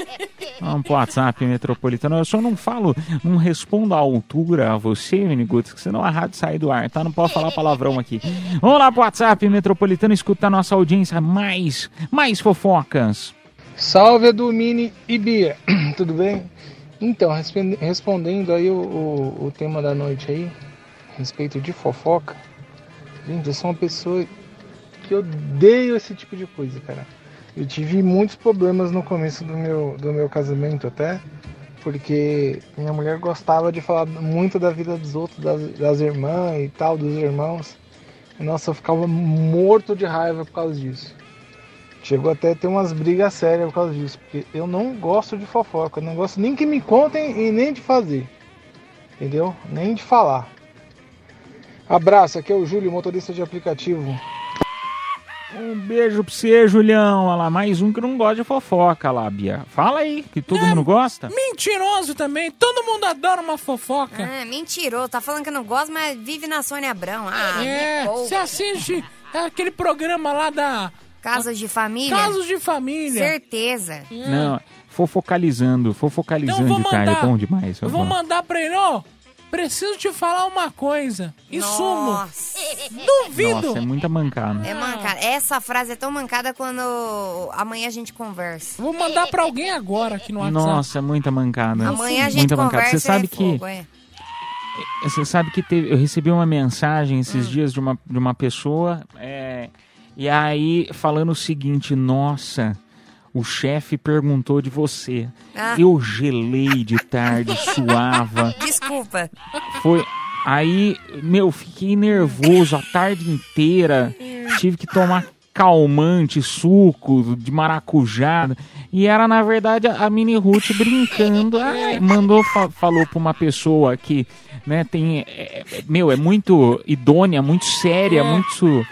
Vamos pro WhatsApp metropolitano. Eu só não falo, não respondo à altura a você, Miniguts, que senão a rádio sai do ar, tá? Não pode falar palavrão aqui. Vamos lá pro WhatsApp metropolitano escutar a nossa audiência mais, mais fofocas. Salve Edu Mini e Bia, tudo bem? Então, responde- respondendo aí o, o, o tema da noite aí, a respeito de fofoca, gente, eu sou uma pessoa que odeio esse tipo de coisa, cara. Eu tive muitos problemas no começo do meu, do meu casamento até, porque minha mulher gostava de falar muito da vida dos outros, das, das irmãs e tal, dos irmãos. Nossa, eu ficava morto de raiva por causa disso. Chegou até a ter umas brigas sérias por causa disso, porque eu não gosto de fofoca, eu não gosto nem que me contem e nem de fazer. Entendeu? Nem de falar. Abraço, aqui é o Júlio, motorista de aplicativo. Um beijo pra você, Julião. Olha lá, mais um que não gosta de fofoca lá, Bia. Fala aí, que todo mundo gosta. Mentiroso também. Todo mundo adora uma fofoca. Ah, mentiroso. Tá falando que não gosta, mas vive na Sônia Abrão. Ah, é, você assiste aquele programa lá da... Casos de família? Casos de família. Certeza. Não, fofocalizando, fofocalizando Então de tarde, é mandar. bom demais. Eu vou mandar pra ele, ó. Preciso te falar uma coisa. E sumo. Duvido. Nossa, é muita mancada. É mancada. Essa frase é tão mancada quando amanhã a gente conversa. Vou mandar pra alguém agora aqui no WhatsApp. Nossa, é muita mancada. Amanhã a gente muita conversa mancada. Você sabe é que fogo, é. Você sabe que teve- eu recebi uma mensagem esses dias de uma, de uma pessoa, é, e aí falando o seguinte, nossa, o chefe perguntou de você. Ah. Eu gelei de tarde, suava. Desculpa. Foi. Aí, meu, fiquei nervoso a tarde inteira. Tive que tomar calmante, suco de maracujá. E era, na verdade, a Mini Ruth brincando. Ai, mandou, fa- falou pra uma pessoa que, né, tem. é, é, meu, é muito idônea, muito séria, muito.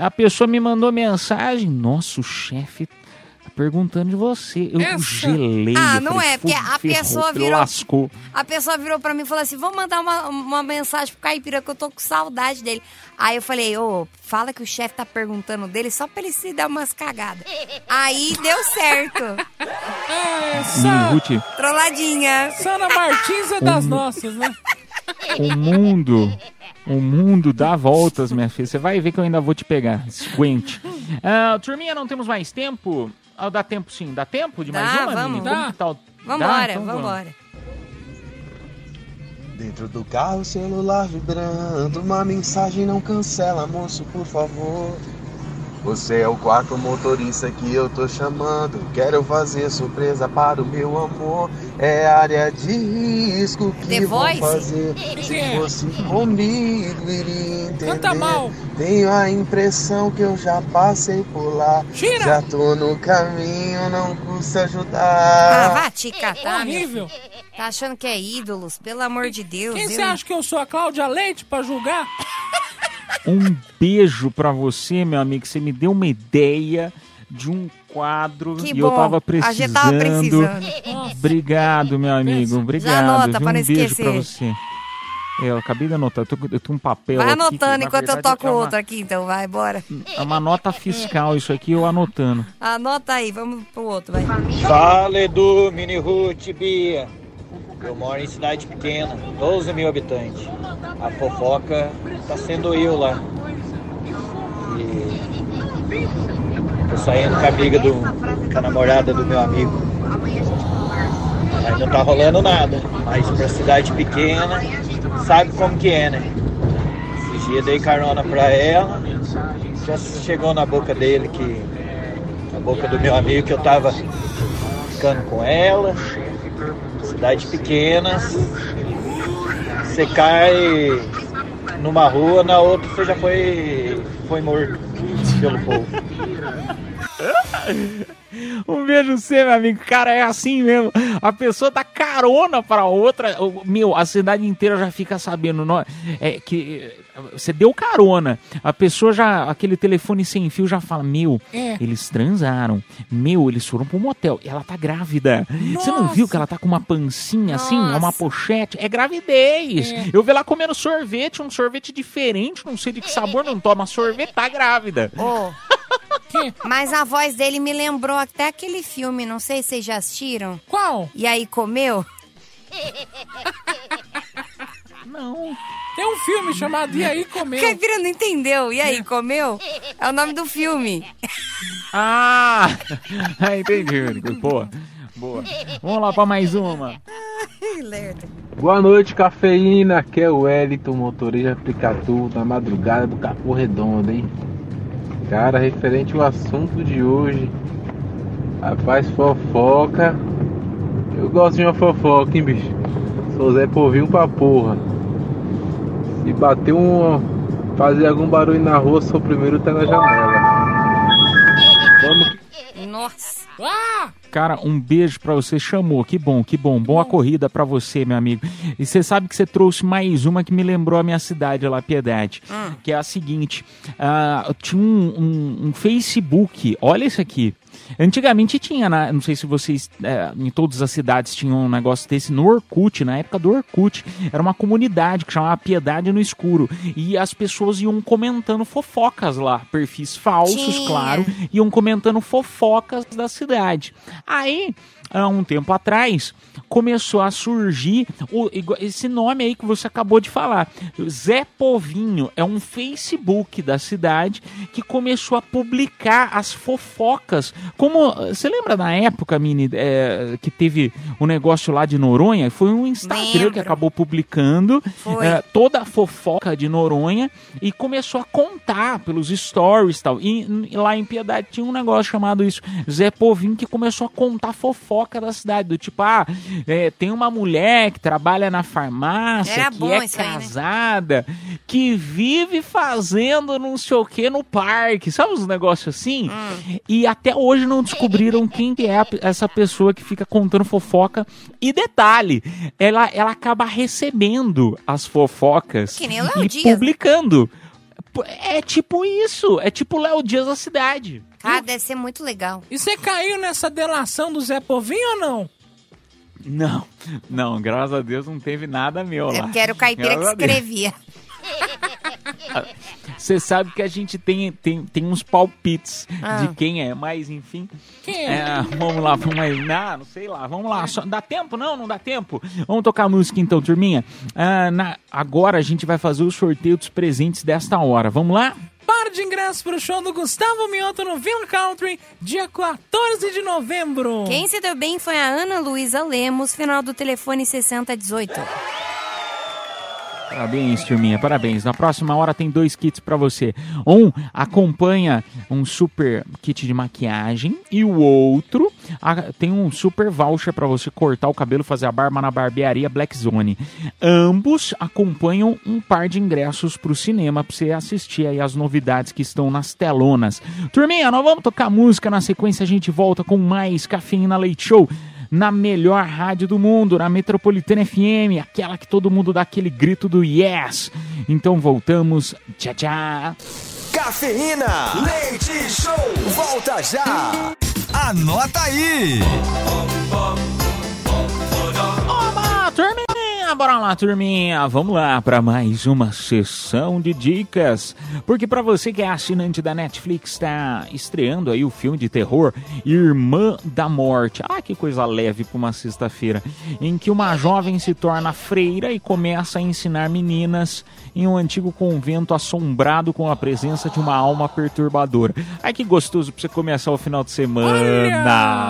A pessoa me mandou mensagem. Nossa, o chefe perguntando de você. Eu Essa- gelei. Ah, eu não falei, é, porque "Fu- a ferrou, pessoa virou- Lascou. A pessoa virou pra mim e falou assim: vou mandar uma, uma mensagem pro Caipira que eu tô com saudade dele. Aí eu falei, ô, fala que o chefe tá perguntando dele só pra ele se dar umas cagadas. Aí deu certo. Mini Ruth. Trolladinha. Sana Martins é das Um- nossas, né? O mundo, o mundo dá voltas, minha filha. Você vai ver que eu ainda vou te pegar. Esquente. Ah, turminha, não temos mais tempo? Ah, dá tempo sim. Dá tempo de mais Dá, uma, vamos. Mini? Como Dá. que tá o- Vambora, Dá? Então vamos. vambora. Dentro do carro, celular vibrando, uma mensagem não cancela, moço, por favor. Você é o quarto motorista que eu tô chamando. Quero fazer surpresa para o meu amor. É área de risco que The vou Voice? fazer. Se fosse comigo, iria entender. Canta mal. Tenho a impressão que eu já passei por lá. Tira. Já tô no caminho, não custa Ah, ajudar. vá te catar, Horrível. Tá achando que é ídolos? Pelo amor de Deus. Quem você acha que eu sou? A Cláudia Leite pra julgar? Um beijo pra você, meu amigo. Você me deu uma ideia de um quadro Que e eu bom. tava A precisando. gente tava precisando. Obrigado, meu amigo. Obrigado. anota viu? pra não um beijo esquecer. pra você. É, eu acabei de anotar. Eu, tô, eu tenho um papel Vai que, anotando enquanto eu verdade, toco é uma- outro aqui, então vai, bora. É uma nota fiscal isso aqui, eu anotando. Anota aí, vamos pro outro, vai. Fala Edu, Mini Ruth, Bia. Eu moro em cidade pequena, 12 mil habitantes. A fofoca tá sendo eu lá. E tô saindo com a amiga do. com a namorada do meu amigo. Aí não tá rolando nada. Mas pra cidade pequena, sabe como que é, né? Esse dia dei carona pra ela. Já chegou na boca dele que. Na boca do meu amigo que eu tava ficando com ela. Cidade pequena. Você cai numa rua, na outra você já foi, foi morto pelo povo. Um beijo você, meu amigo. Cara, é assim mesmo. A pessoa dá carona pra outra. Meu, a cidade inteira já fica sabendo. nó- É, que eh, você deu carona. A pessoa já. Aquele telefone sem fio já fala: Meu, É. eles transaram. Meu, eles foram pro motel. E ela tá grávida. Você não viu que ela tá com uma pancinha assim? É uma pochete? É gravidez. É. Eu vi ela comendo sorvete, um sorvete diferente. Não sei de que sabor, não toma sorvete, tá grávida. Ô, Mas a voz dele me lembrou até aquele filme, não sei se vocês já assistiram. Qual? E aí comeu? Não. Tem um filme chamado E aí comeu. Caipira não entendeu. E aí comeu? É o nome do filme. Ah! Entendi. Boa. Boa. Vamos lá pra mais uma. Boa noite, cafeína. Aqui é o Wellington, motorista aplicativo na madrugada do Capô Redondo, hein? Cara, referente ao assunto de hoje, rapaz, fofoca. Eu gosto de uma fofoca, hein, bicho? Sou Zé Povinho pra porra. Se bater um. fazer algum barulho na rua, sou o primeiro tá na janela. Vamos Nossa. Ah! Cara, um beijo pra você. Chamou. Que bom, que bom. Boa corrida pra você, meu amigo. E você sabe que você trouxe mais uma que me lembrou a minha cidade lá, Piedade. Que é a seguinte: ah, tinha um, um- um Facebook. Olha isso aqui. Antigamente tinha, na- não sei se vocês, é, em todas as cidades tinham um negócio desse no Orkut, na época do Orkut. Era uma comunidade que chamava Piedade no Escuro. E as pessoas iam comentando fofocas lá, perfis falsos, Tinha. claro, iam comentando fofocas da cidade. Aí, há um tempo atrás, começou a surgir o- esse nome aí que você acabou de falar. Zé Povinho é um Facebook da cidade que começou a publicar as fofocas. Como você lembra na época, Mini, é, que teve o negócio lá de Noronha? Foi um Instagram que Lembro. acabou publicando é, toda a fofoca de Noronha e começou a contar pelos stories e tal. E, lá em Piedade tinha um negócio chamado isso, Zé Povinho, que começou a contar fofoca da cidade. Do tipo, ah, é, tem uma mulher que trabalha na farmácia, Era que é isso aí, né? casada, que vive fazendo não sei o que no parque. Sabe uns negócios assim? Hum. E até hoje não descobriram quem que é a essa pessoa que fica contando fofoca. E detalhe, ela, ela acaba recebendo as fofocas Que nem o Léo e Dias, publicando. É tipo isso, é tipo o Léo Dias da cidade. Cara, deve ser muito legal. E você caiu nessa delação do Zé Povinho ou não? Não, não, graças a Deus não teve nada meu lá. Eu quero o caipira que Graças Deus. escrevia. Você sabe que a gente tem, tem, tem uns palpites Ah. de quem é, mas enfim. Quem é? É, vamos lá, vamos aí. Não, não sei lá, vamos lá. Só- dá tempo? Não, não dá tempo. Vamos tocar música então, turminha. Ah, na- agora a gente vai fazer o sorteio dos presentes desta hora. Vamos lá? Par de ingressos pro show do Gustavo Mioto no Villa Country, dia 14 de novembro. Quem se deu bem foi a Ana Luísa Lemos, final do telefone 6018. Parabéns, turminha, parabéns. Na próxima hora tem dois kits pra você. Um acompanha um super kit de maquiagem e o outro a- tem um super voucher pra você cortar o cabelo, fazer a barba na barbearia Black Zone. Ambos acompanham um par de ingressos pro cinema pra você assistir aí as novidades que estão nas telonas. Turminha, nós vamos tocar música na sequência, a gente volta com mais Cafeína Leite Show na melhor rádio do mundo, na Metropolitana FM, aquela que todo mundo dá aquele grito do yes. Então voltamos. Tchau, tchau. Cafeína, leite show, volta já. Anota aí. Oba, turminha, bora lá, turminha. Vamos lá para mais uma sessão de dicas. Porque para você que é assinante da Netflix, está estreando aí o filme de terror Irmã da Morte. Ah, que coisa leve para uma sexta-feira. Em que uma jovem se torna freira e começa a ensinar meninas em um antigo convento assombrado com a presença de uma alma perturbadora. Ai, que gostoso para você começar o final de semana.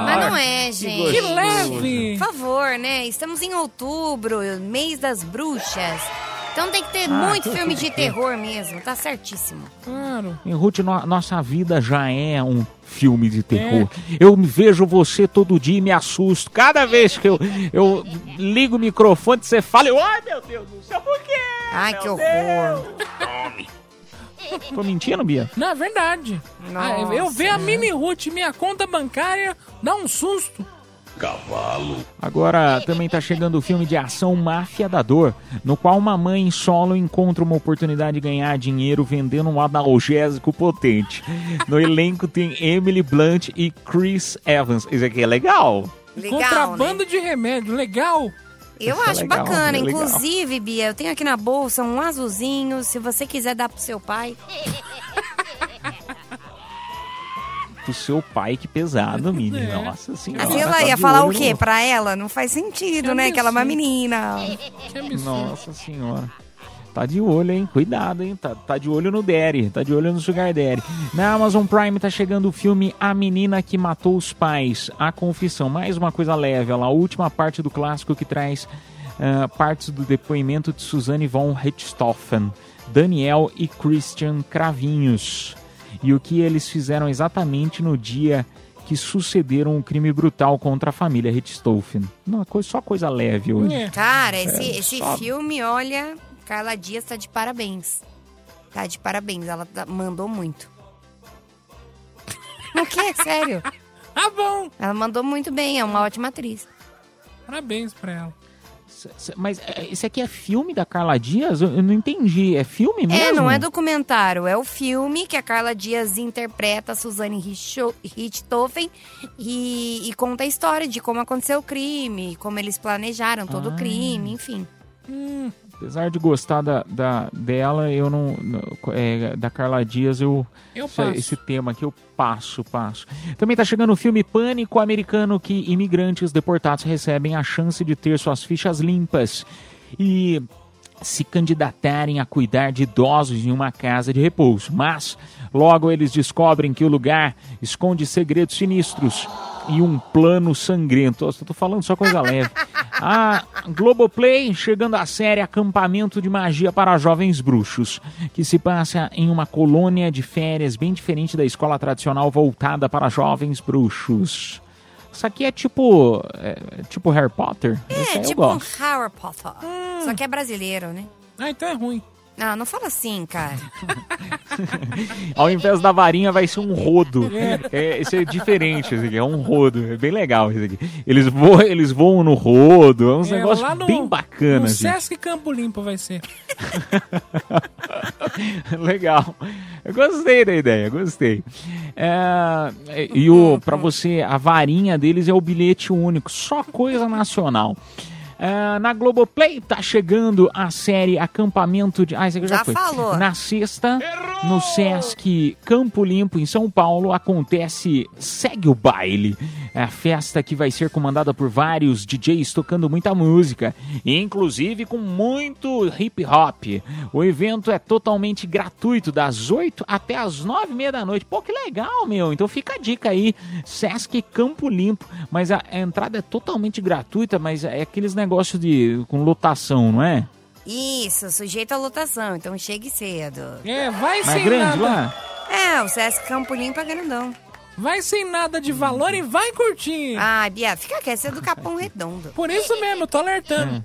Mas não é, gente. Que leve. Por favor, né? Estamos em outubro, mês das bruxas. Então tem que ter Ah, muito filme de terror mesmo, tá certíssimo. Claro. E, Ruth, no- nossa vida já é um filme de terror. Eu vejo você todo dia e me assusto. Cada vez que eu, eu ligo o microfone, você fala, eu, ai meu Deus do céu, por quê? Ai, que horror. Tô mentindo, Bia? Não, é verdade. Ah, eu ver a Mini Ruth, minha conta bancária, dá um susto. Cavalo. Agora também tá chegando o filme de ação Máfia da Dor, no qual uma mãe solo encontra uma oportunidade de ganhar dinheiro vendendo um analgésico potente. No elenco tem Emily Blunt e Chris Evans. Isso aqui é legal. Legal, Contrabando de remédio, legal. Eu Isso é acho legal, bacana. é. Inclusive, Bia, eu tenho aqui na bolsa um azulzinho. Se você quiser dar pro seu pai. Pro seu pai, que pesado, Mini. Nossa senhora. Assim ela Tá ia falar o quê pra ela? Não faz sentido, Que né? Que ela é uma menina. Nossa senhora. Tá de olho, hein? Cuidado, hein? Tá, tá de olho no Daddy, tá de olho no Sugar Daddy. Na Amazon Prime tá chegando o filme A Menina que Matou os Pais, A Confissão. Mais uma coisa leve, olha lá, a última parte do clássico que traz ah, partes do depoimento de Suzanne von Richthofen, Daniel e Christian Cravinhos. E o que eles fizeram exatamente no dia que sucederam um crime brutal contra a família Richthofen. Não, coisa- só coisa leve hoje. Cara, esse, É, esse só- filme, olha, Carla Dias tá de parabéns. Tá de parabéns, ela tá- mandou muito. O que? Sério? Ah, bom. Ela mandou muito bem, é uma ótima atriz. Parabéns pra ela. Mas é, esse aqui é filme da Carla Dias? Eu, não entendi. É filme mesmo? É, não é documentário, é o filme que a Carla Dias interpreta a Suzane Richthofen e, e conta a história de como aconteceu o crime, como eles planejaram todo o Ah. crime, enfim. Hum, Apesar de gostar da, da- dela, eu não. é, da Carla Dias, eu. Eu esse-. Esse tema aqui eu passo, passo. Também tá chegando o filme Pânico Americano que imigrantes deportados recebem a chance de ter suas fichas limpas e se candidatarem a cuidar de idosos em uma casa de repouso. Mas logo eles descobrem que o lugar esconde segredos sinistros e um plano sangrento. Nossa, tô falando só coisa leve. A Globoplay chegando à série Acampamento de Magia para Jovens Bruxos, que se passa em uma colônia de férias bem diferente da escola tradicional voltada para jovens bruxos. Isso aqui é tipo. É, tipo Harry Potter? É, tipo um. Harry Potter. Só que é brasileiro, né? Ah, então é ruim. Não, não fala assim, cara. Ao invés da varinha vai ser um rodo. É, esse é diferente, esse aqui, é um rodo. É bem legal esse aqui. Eles voam, eles voam no rodo, é uns É, negócios lá no- bem bacanas, No gente. Sesc Campo Limpo vai ser. Legal. Eu gostei da ideia, gostei. É, e o para você, a varinha deles é o bilhete único, só coisa nacional. É, na Globoplay tá chegando a série Acampamento de. Ah, isso aqui já, Já foi. falou. Na sexta, no Sesc Campo Limpo, em São Paulo, acontece Segue o Baile. É a festa que vai ser comandada por vários DJs tocando muita música, inclusive com muito hip hop. O evento é totalmente gratuito, das 8 até as 9 e meia da noite. Pô, que legal, meu. Então fica a dica aí, Sesc Campo Limpo. Mas a, a entrada é totalmente gratuita, mas é aqueles negócios de com lotação, não é? Isso, sujeito à lotação, então chegue cedo. É, vai Mas é sem grande nada. lá? É, o Sesc Campo Limpo é grandão. Vai sem nada de valor e vai curtir. Ai, Bia, fica quieto, você é do Capão Redondo. Por isso mesmo, eu tô alertando.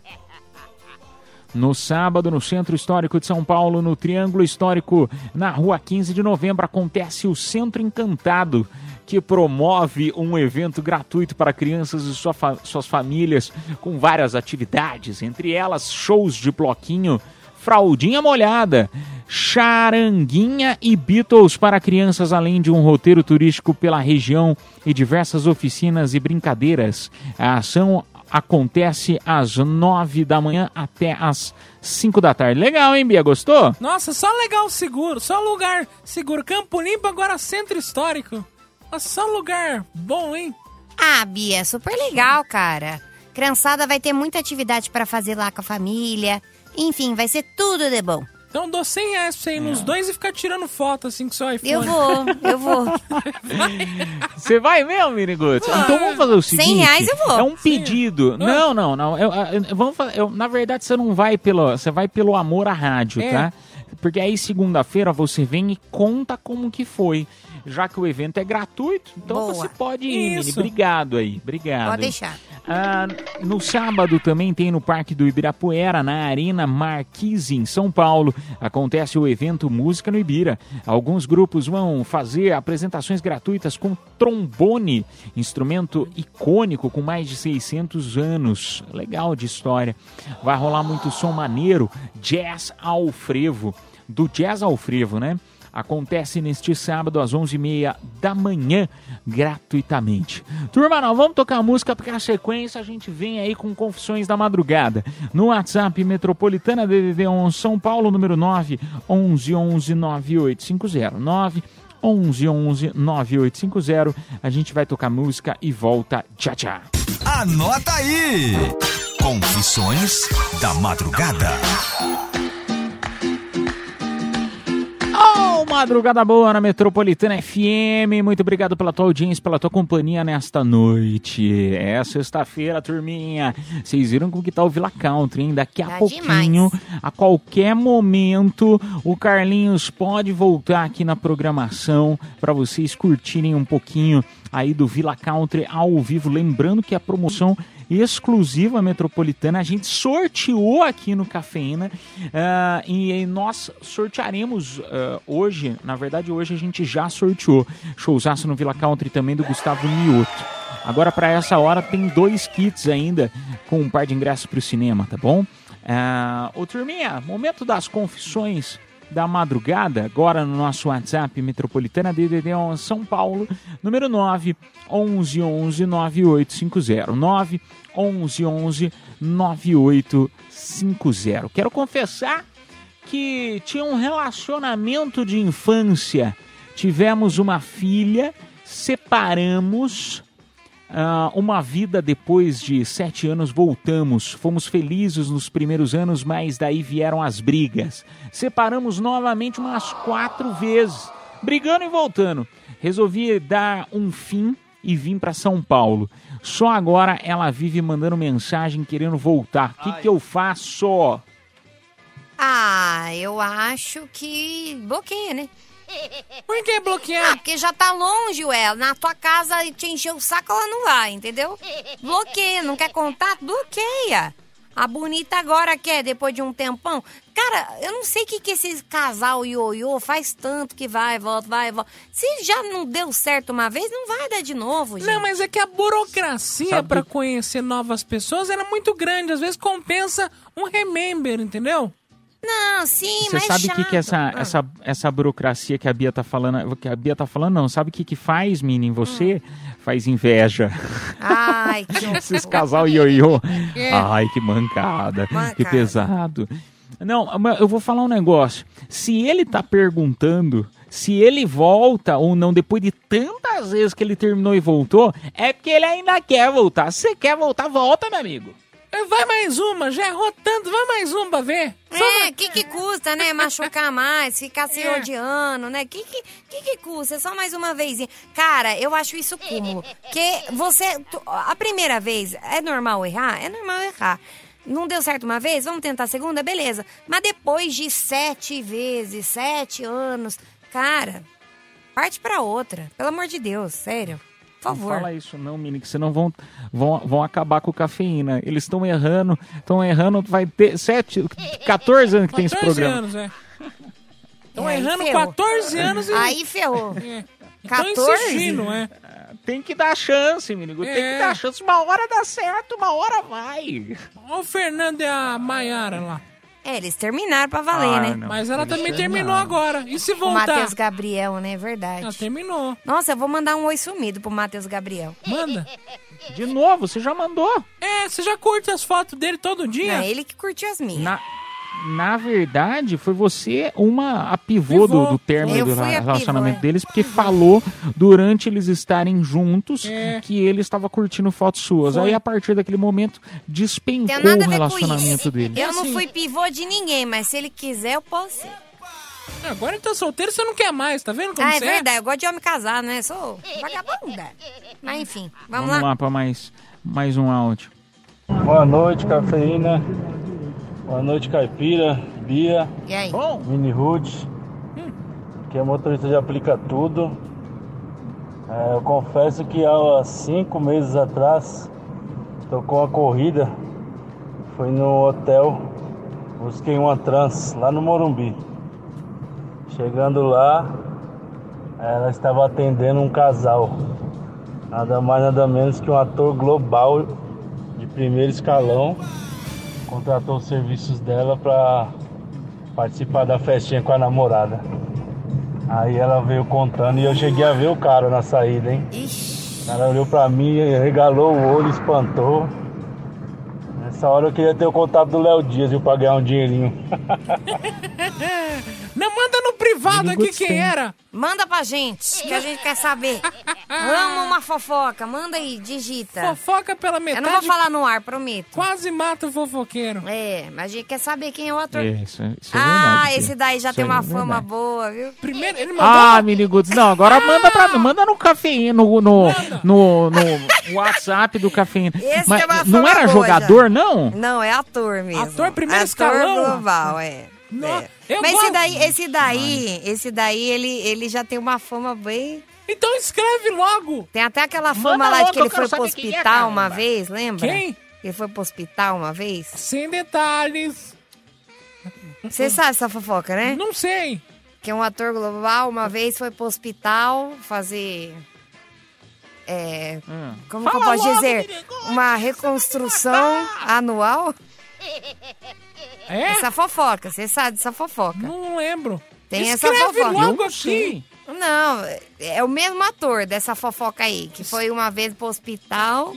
No sábado, no Centro Histórico de São Paulo, no Triângulo Histórico, na rua 15 de novembro, acontece o Centro Encantado, que promove um evento gratuito para crianças e sua fa- suas famílias, com várias atividades, entre elas shows de bloquinho, fraldinha molhada, charanguinha e Beatles para crianças, além de um roteiro turístico pela região e diversas oficinas e brincadeiras. A ação acontece às nove da manhã até às cinco da tarde. Legal, hein, Bia? Gostou? Nossa, só legal seguro, só lugar seguro. Campo Limpo, agora centro histórico. Nossa, só lugar bom, hein? Ah, Bia, super legal, cara. Criançada vai ter muita atividade pra fazer lá com a família. Enfim, vai ser tudo de bom. Então dou 100 reais pra você ir nos dois e ficar tirando foto assim com seu iPhone. Eu vou, eu vou. Você vai mesmo, Miniguts? Então vamos fazer o seguinte. reais eu vou. É um pedido. Não, não, não. Eu- eu- vamos eu- na verdade, você não vai pelo. Você vai pelo amor à rádio, É. tá? Porque aí segunda-feira você vem e conta como que foi. Já que o evento é gratuito, então Boa. você pode ir, Mini. Obrigado aí. Obrigado. Pode deixar. Ah, no sábado também tem no Parque do Ibirapuera, na Arena Marquise, em São Paulo, acontece o evento Música no Ibira. Alguns grupos vão fazer apresentações gratuitas com trombone, instrumento icônico com mais de 600 anos. Legal de história. Vai rolar muito som maneiro, jazz ao frevo. Do jazz ao frevo, né? Acontece neste sábado às 11h30 da manhã, gratuitamente. Turma, nós vamos tocar música porque na sequência a gente vem aí com Confissões da Madrugada. No WhatsApp Metropolitana DDD 11 São Paulo, número 9 11 11 9850 9 11 11 9850. A gente vai tocar música e volta tchau, tchau. Anota aí! Confissões da Madrugada. Madrugada boa na Metropolitana FM. Muito obrigado pela tua audiência, pela tua companhia nesta noite. É sexta-feira, turminha. Vocês viram como que tá o Villa Country, hein? Daqui a Tá pouquinho, a qualquer momento, o Carlinhos pode voltar aqui na programação para vocês curtirem um pouquinho aí do Villa Country ao vivo. Lembrando que a promoção exclusiva metropolitana a gente sorteou aqui no Cafeína ah, e nós sortearemos ah, hoje, na verdade hoje a gente já sorteou showzaço no Villa Country também do Gustavo Mioto. Agora para essa hora tem dois kits ainda com um par de ingressos para o cinema, tá bom? Ah, ô turminha, momento das confissões da madrugada, agora no nosso WhatsApp Metropolitana DDD 11 São Paulo, número 9 11 11 9850. 9 11 11 9850. Quero confessar que tinha um relacionamento de infância. Tivemos uma filha, separamos. Ah, uma vida depois de sete anos voltamos. Fomos felizes nos primeiros anos, mas daí vieram as brigas. Separamos novamente umas quatro vezes, brigando e voltando. Resolvi dar um fim e vim para São Paulo. Só agora ela vive mandando mensagem querendo voltar. O que, que eu faço? Ah, eu acho que bloqueia, né? Por que bloquear? Ah, porque já tá longe, ué. Na tua casa e te encheu o saco, ela não vai, entendeu? Bloqueia, não quer contato? Bloqueia. A bonita agora quer, depois de um tempão. Cara, eu não sei o que, que esse casal ioiô faz tanto que vai, volta, vai, volta. Se já não deu certo uma vez, não vai dar de novo, gente. Não, mas é que a burocracia que- conhecer novas pessoas era muito grande. Às vezes compensa um remember, entendeu? Não, sim, Você mas sabe o que, que essa, Ah. essa, essa burocracia que a Bia tá falando, que a Bia tá falando, não, sabe o que, que faz, Mini, em você? Faz inveja. Ai, que Esses casal ioiô. É. Ai, que mancada, que Mancada. pesado. Não, mas eu vou falar um negócio. Se ele tá perguntando se ele volta ou não depois de tantas vezes que ele terminou e voltou, é porque ele ainda quer voltar. Se você quer voltar, volta, meu amigo. É, Vai mais uma, já errou tanto, vai mais uma pra ver. É, o que que custa, né? Machucar mais, ficar se É. odiando, né? O que que, que que custa? É só mais uma vezinha. Cara, eu acho isso cúmulo. Que você... tu- a primeira vez, é normal errar? É normal errar. Não deu certo uma vez? Vamos tentar a segunda? Beleza. Mas depois de sete vezes, sete anos... Cara, parte pra outra. Pelo amor de Deus, sério. Por Não favor. fala isso não, Mini, que senão vão, vão, vão acabar com cafeína. Eles estão errando, estão errando, vai ter 7, 14 anos que tem esse 14 programa. anos, é. Estão errando ferrou. 14 anos e... Aí ferrou. É. Estão 14? insistindo, é. Tem que dar chance, menino. Tem É. que dar chance. Uma hora dá certo, uma hora vai. Olha o Fernando e a Maiara lá. É, eles terminaram pra valer, Ah, né? não. Mas ela Eles também terminaram. terminou agora. E se O voltar? Matheus Gabriel, né? Verdade. Ela terminou. Nossa, eu vou mandar um oi sumido pro Matheus Gabriel. Manda. De novo, você já mandou. É, você já curte as fotos dele todo dia? Não, ele que curtiu as minhas. Na, na verdade, foi você uma a pivô, Pivô. do, do término Eu do relacionamento pivô, é. deles, porque falou durante eles estarem juntos É. que ele estava curtindo fotos suas. Foi. Aí, a partir daquele momento, despencou o relacionamento dele. Eu não Assim. fui pivô de ninguém, mas se ele quiser, eu posso ser. Agora ele tá solteiro, você não quer mais, tá vendo como Ah, é você verdade. Eu gosto de homem casado, né? Sou vagabunda. Mas enfim, vamos, Vamos lá. lá para mais, mais um áudio. Boa noite, cafeína. Boa noite, caipira, Bia, E aí? Mini Ruth, que é motorista de aplica tudo. É, eu confesso que há cinco meses atrás tocou uma corrida, foi no hotel, busquei uma trans lá no Morumbi. Chegando lá, ela estava atendendo um casal, nada mais nada menos que um ator global de primeiro escalão contratou os serviços dela para participar da festinha com a namorada. Aí ela veio contando e eu cheguei a ver o cara na saída, hein? O cara olhou pra mim, regalou o olho, espantou. Nessa hora eu queria ter o contato do Léo Dias, viu, pra ganhar um dinheirinho. Não, manda privado aqui gostei. quem era. Manda pra gente, que a gente quer saber. Amo uma fofoca. Manda aí, digita. Fofoca pela Eu metade. não vou falar no ar, prometo. Quase mata o fofoqueiro. É, mas a gente quer saber quem é o ator. É, isso, é- isso é ah, verdade, esse Bia. daí já Isso tem aí uma é fama verdade. boa, viu? Primeiro, ele mandou. Ah, Mini Goods. Não, agora manda pra mim. Manda no cafeína, no, no, no, no WhatsApp do cafeína. Esse Mas tem uma não fama era boa jogador, já. não? Não, é ator mesmo. Ator primeiro ator escalão? global, é. No- É. Mas esse daí, esse daí, esse daí, ele, ele já tem uma fama bem. Então escreve logo. Tem até aquela fama Manda lá logo de que que ele foi pro é, hospital caramba. uma vez, lembra? Quem? Ele foi pro hospital uma vez. Sem detalhes. Você sabe essa fofoca, né? Não sei. Que um ator global uma vez foi pro hospital fazer. É. Hum. Como que Fala eu posso logo, dizer? Uma reconstrução anual. É? Essa fofoca, você sabe dessa fofoca. Não lembro. Tem essa Escreve fofoca. logo aqui. Não, é o mesmo ator dessa fofoca aí, que foi uma vez pro hospital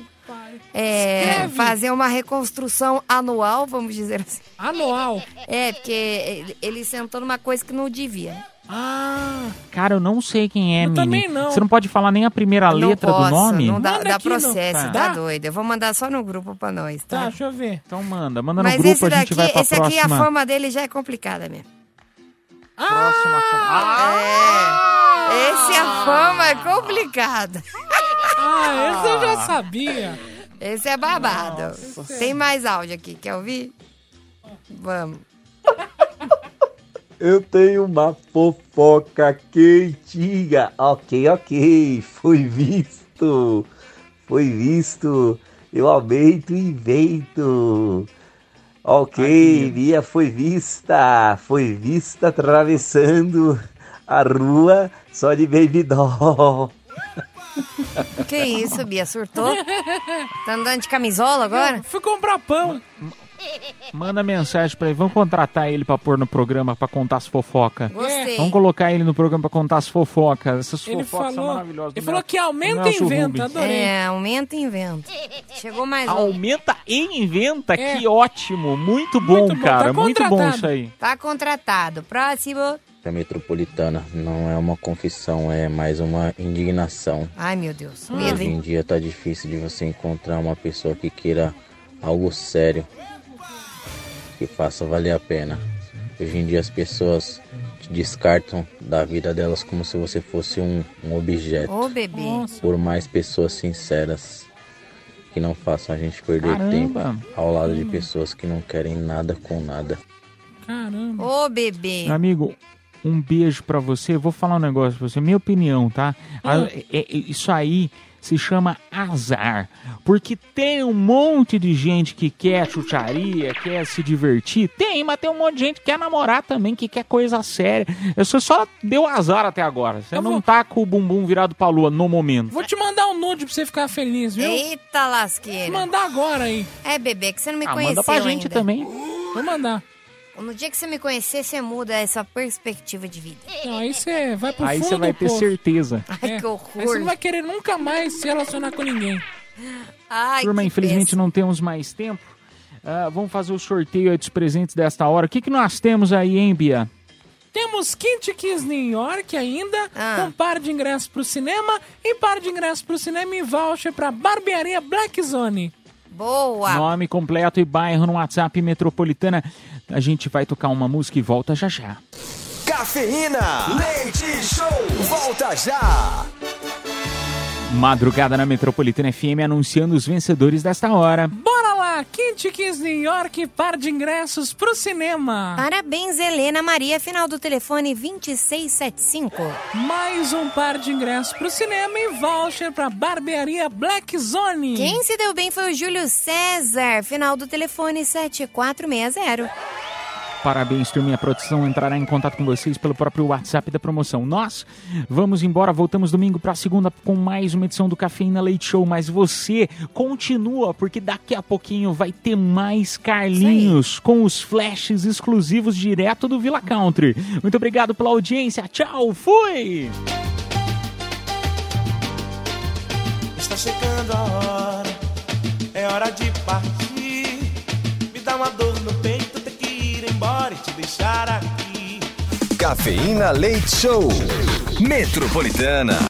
é, fazer uma reconstrução anual, vamos dizer assim. Anual? É, porque ele sentou numa coisa que não devia. Ah, Cara, eu não sei quem é, Eu também não. Você não pode falar nem a primeira não letra posso, do nome? Não dá, Manda dá processo, Tá. tá Dá? doido. Eu vou mandar só no grupo pra nós, tá? tá, deixa eu ver. Então manda, manda Mas no grupo, esse a gente daqui, vai pra esse aqui, a próxima. fama dele já é complicada mesmo. próxima É. Esse a fama é complicada. Ah, esse eu já sabia. Esse é babado. Tem mais áudio aqui, quer ouvir? Vamos. Eu tenho uma fofoca quentinha. Ok, ok. Foi visto. Foi visto. Eu aumento e invento. Ok, Mia foi vista. Foi vista atravessando a rua só de baby doll. Que isso, Bia? Surtou? Tá andando de camisola agora? Fui comprar pão. Manda mensagem pra ele. Vamos contratar ele pra pôr no programa pra contar as fofocas. Gostei. Vamos colocar ele no programa pra contar as fofocas. Essas Ele fofocas são falou, maravilhosas. ele falou que aumenta e Nelson inventa, Rubens. adorei. É, aumenta e inventa. Chegou mais um. Aumenta e inventa, É. que ótimo. Muito bom, bom, cara. tá muito bom contratado. isso aí. Tá contratado. Próximo. A metropolitana não é uma confissão, é mais uma indignação. Ai, meu Deus. Medo, Hoje em dia tá difícil de você encontrar uma pessoa que queira algo sério, que faça valer a pena. Hoje em dia as pessoas te descartam da vida delas como se você fosse um, um objeto. Ô, bebê. Por mais pessoas sinceras que não façam a gente perder Caramba. tempo ao lado de pessoas que não querem nada com nada. Caramba. Ô, bebê. Meu amigo, um beijo pra você. Vou falar um negócio pra você. Minha opinião, tá? A- Hum. é- é- isso aí se chama azar. Porque tem um monte de gente que quer chucharia, quer se divertir. Tem, mas tem um monte de gente que quer namorar também, que quer coisa séria. Você só deu azar até agora. Você não tá com o bumbum virado pra lua no momento. Vou te mandar um nude pra você ficar feliz, viu? Eita lasqueira. Vou mandar agora aí. É, bebê, que você não me Ah, conheceu manda pra gente ainda. também. Vou mandar. No dia que você me conhecer, você muda essa perspectiva de vida. Não, aí você vai pro Aí fundo você vai ter poço. certeza. Ai, É. que horror. Aí você não vai querer nunca mais se relacionar com ninguém. Ai, Turma, que infelizmente péssimo. não temos mais tempo. Ah, vamos fazer o sorteio aí dos presentes desta hora. O que, que nós temos aí, hein, Bia? Temos Kint Kiss New York ainda, Ah. com par de ingressos pro cinema e par de ingressos pro cinema e voucher pra barbearia Black Zone. Boa. Nome completo e bairro no WhatsApp Metropolitana. A gente vai tocar uma música e volta já já. Cafeína, leite show, volta já. Madrugada na Metropolitana FM anunciando os vencedores desta hora. Bora lá, Kint Kiss New York, par de ingressos pro cinema. Parabéns, Helena Maria, final do telefone 2675. Mais um par de ingressos pro cinema e voucher pra barbearia Black Zone. Quem se deu bem foi o Júlio César, final do telefone 7460. Parabéns, turminha. A produção entrará em contato com vocês pelo próprio WhatsApp da promoção. Nós vamos embora, voltamos domingo para segunda com mais uma edição do Cafeína Leite Show. Mas você continua, porque daqui a pouquinho vai ter mais Carlinhos com os flashes exclusivos direto do Villa Country. Muito obrigado pela audiência. Tchau, fui! Está chegando a hora, é hora de partir. Me dá uma dor e te deixar aqui. Cafeína Leite Show. Metropolitana.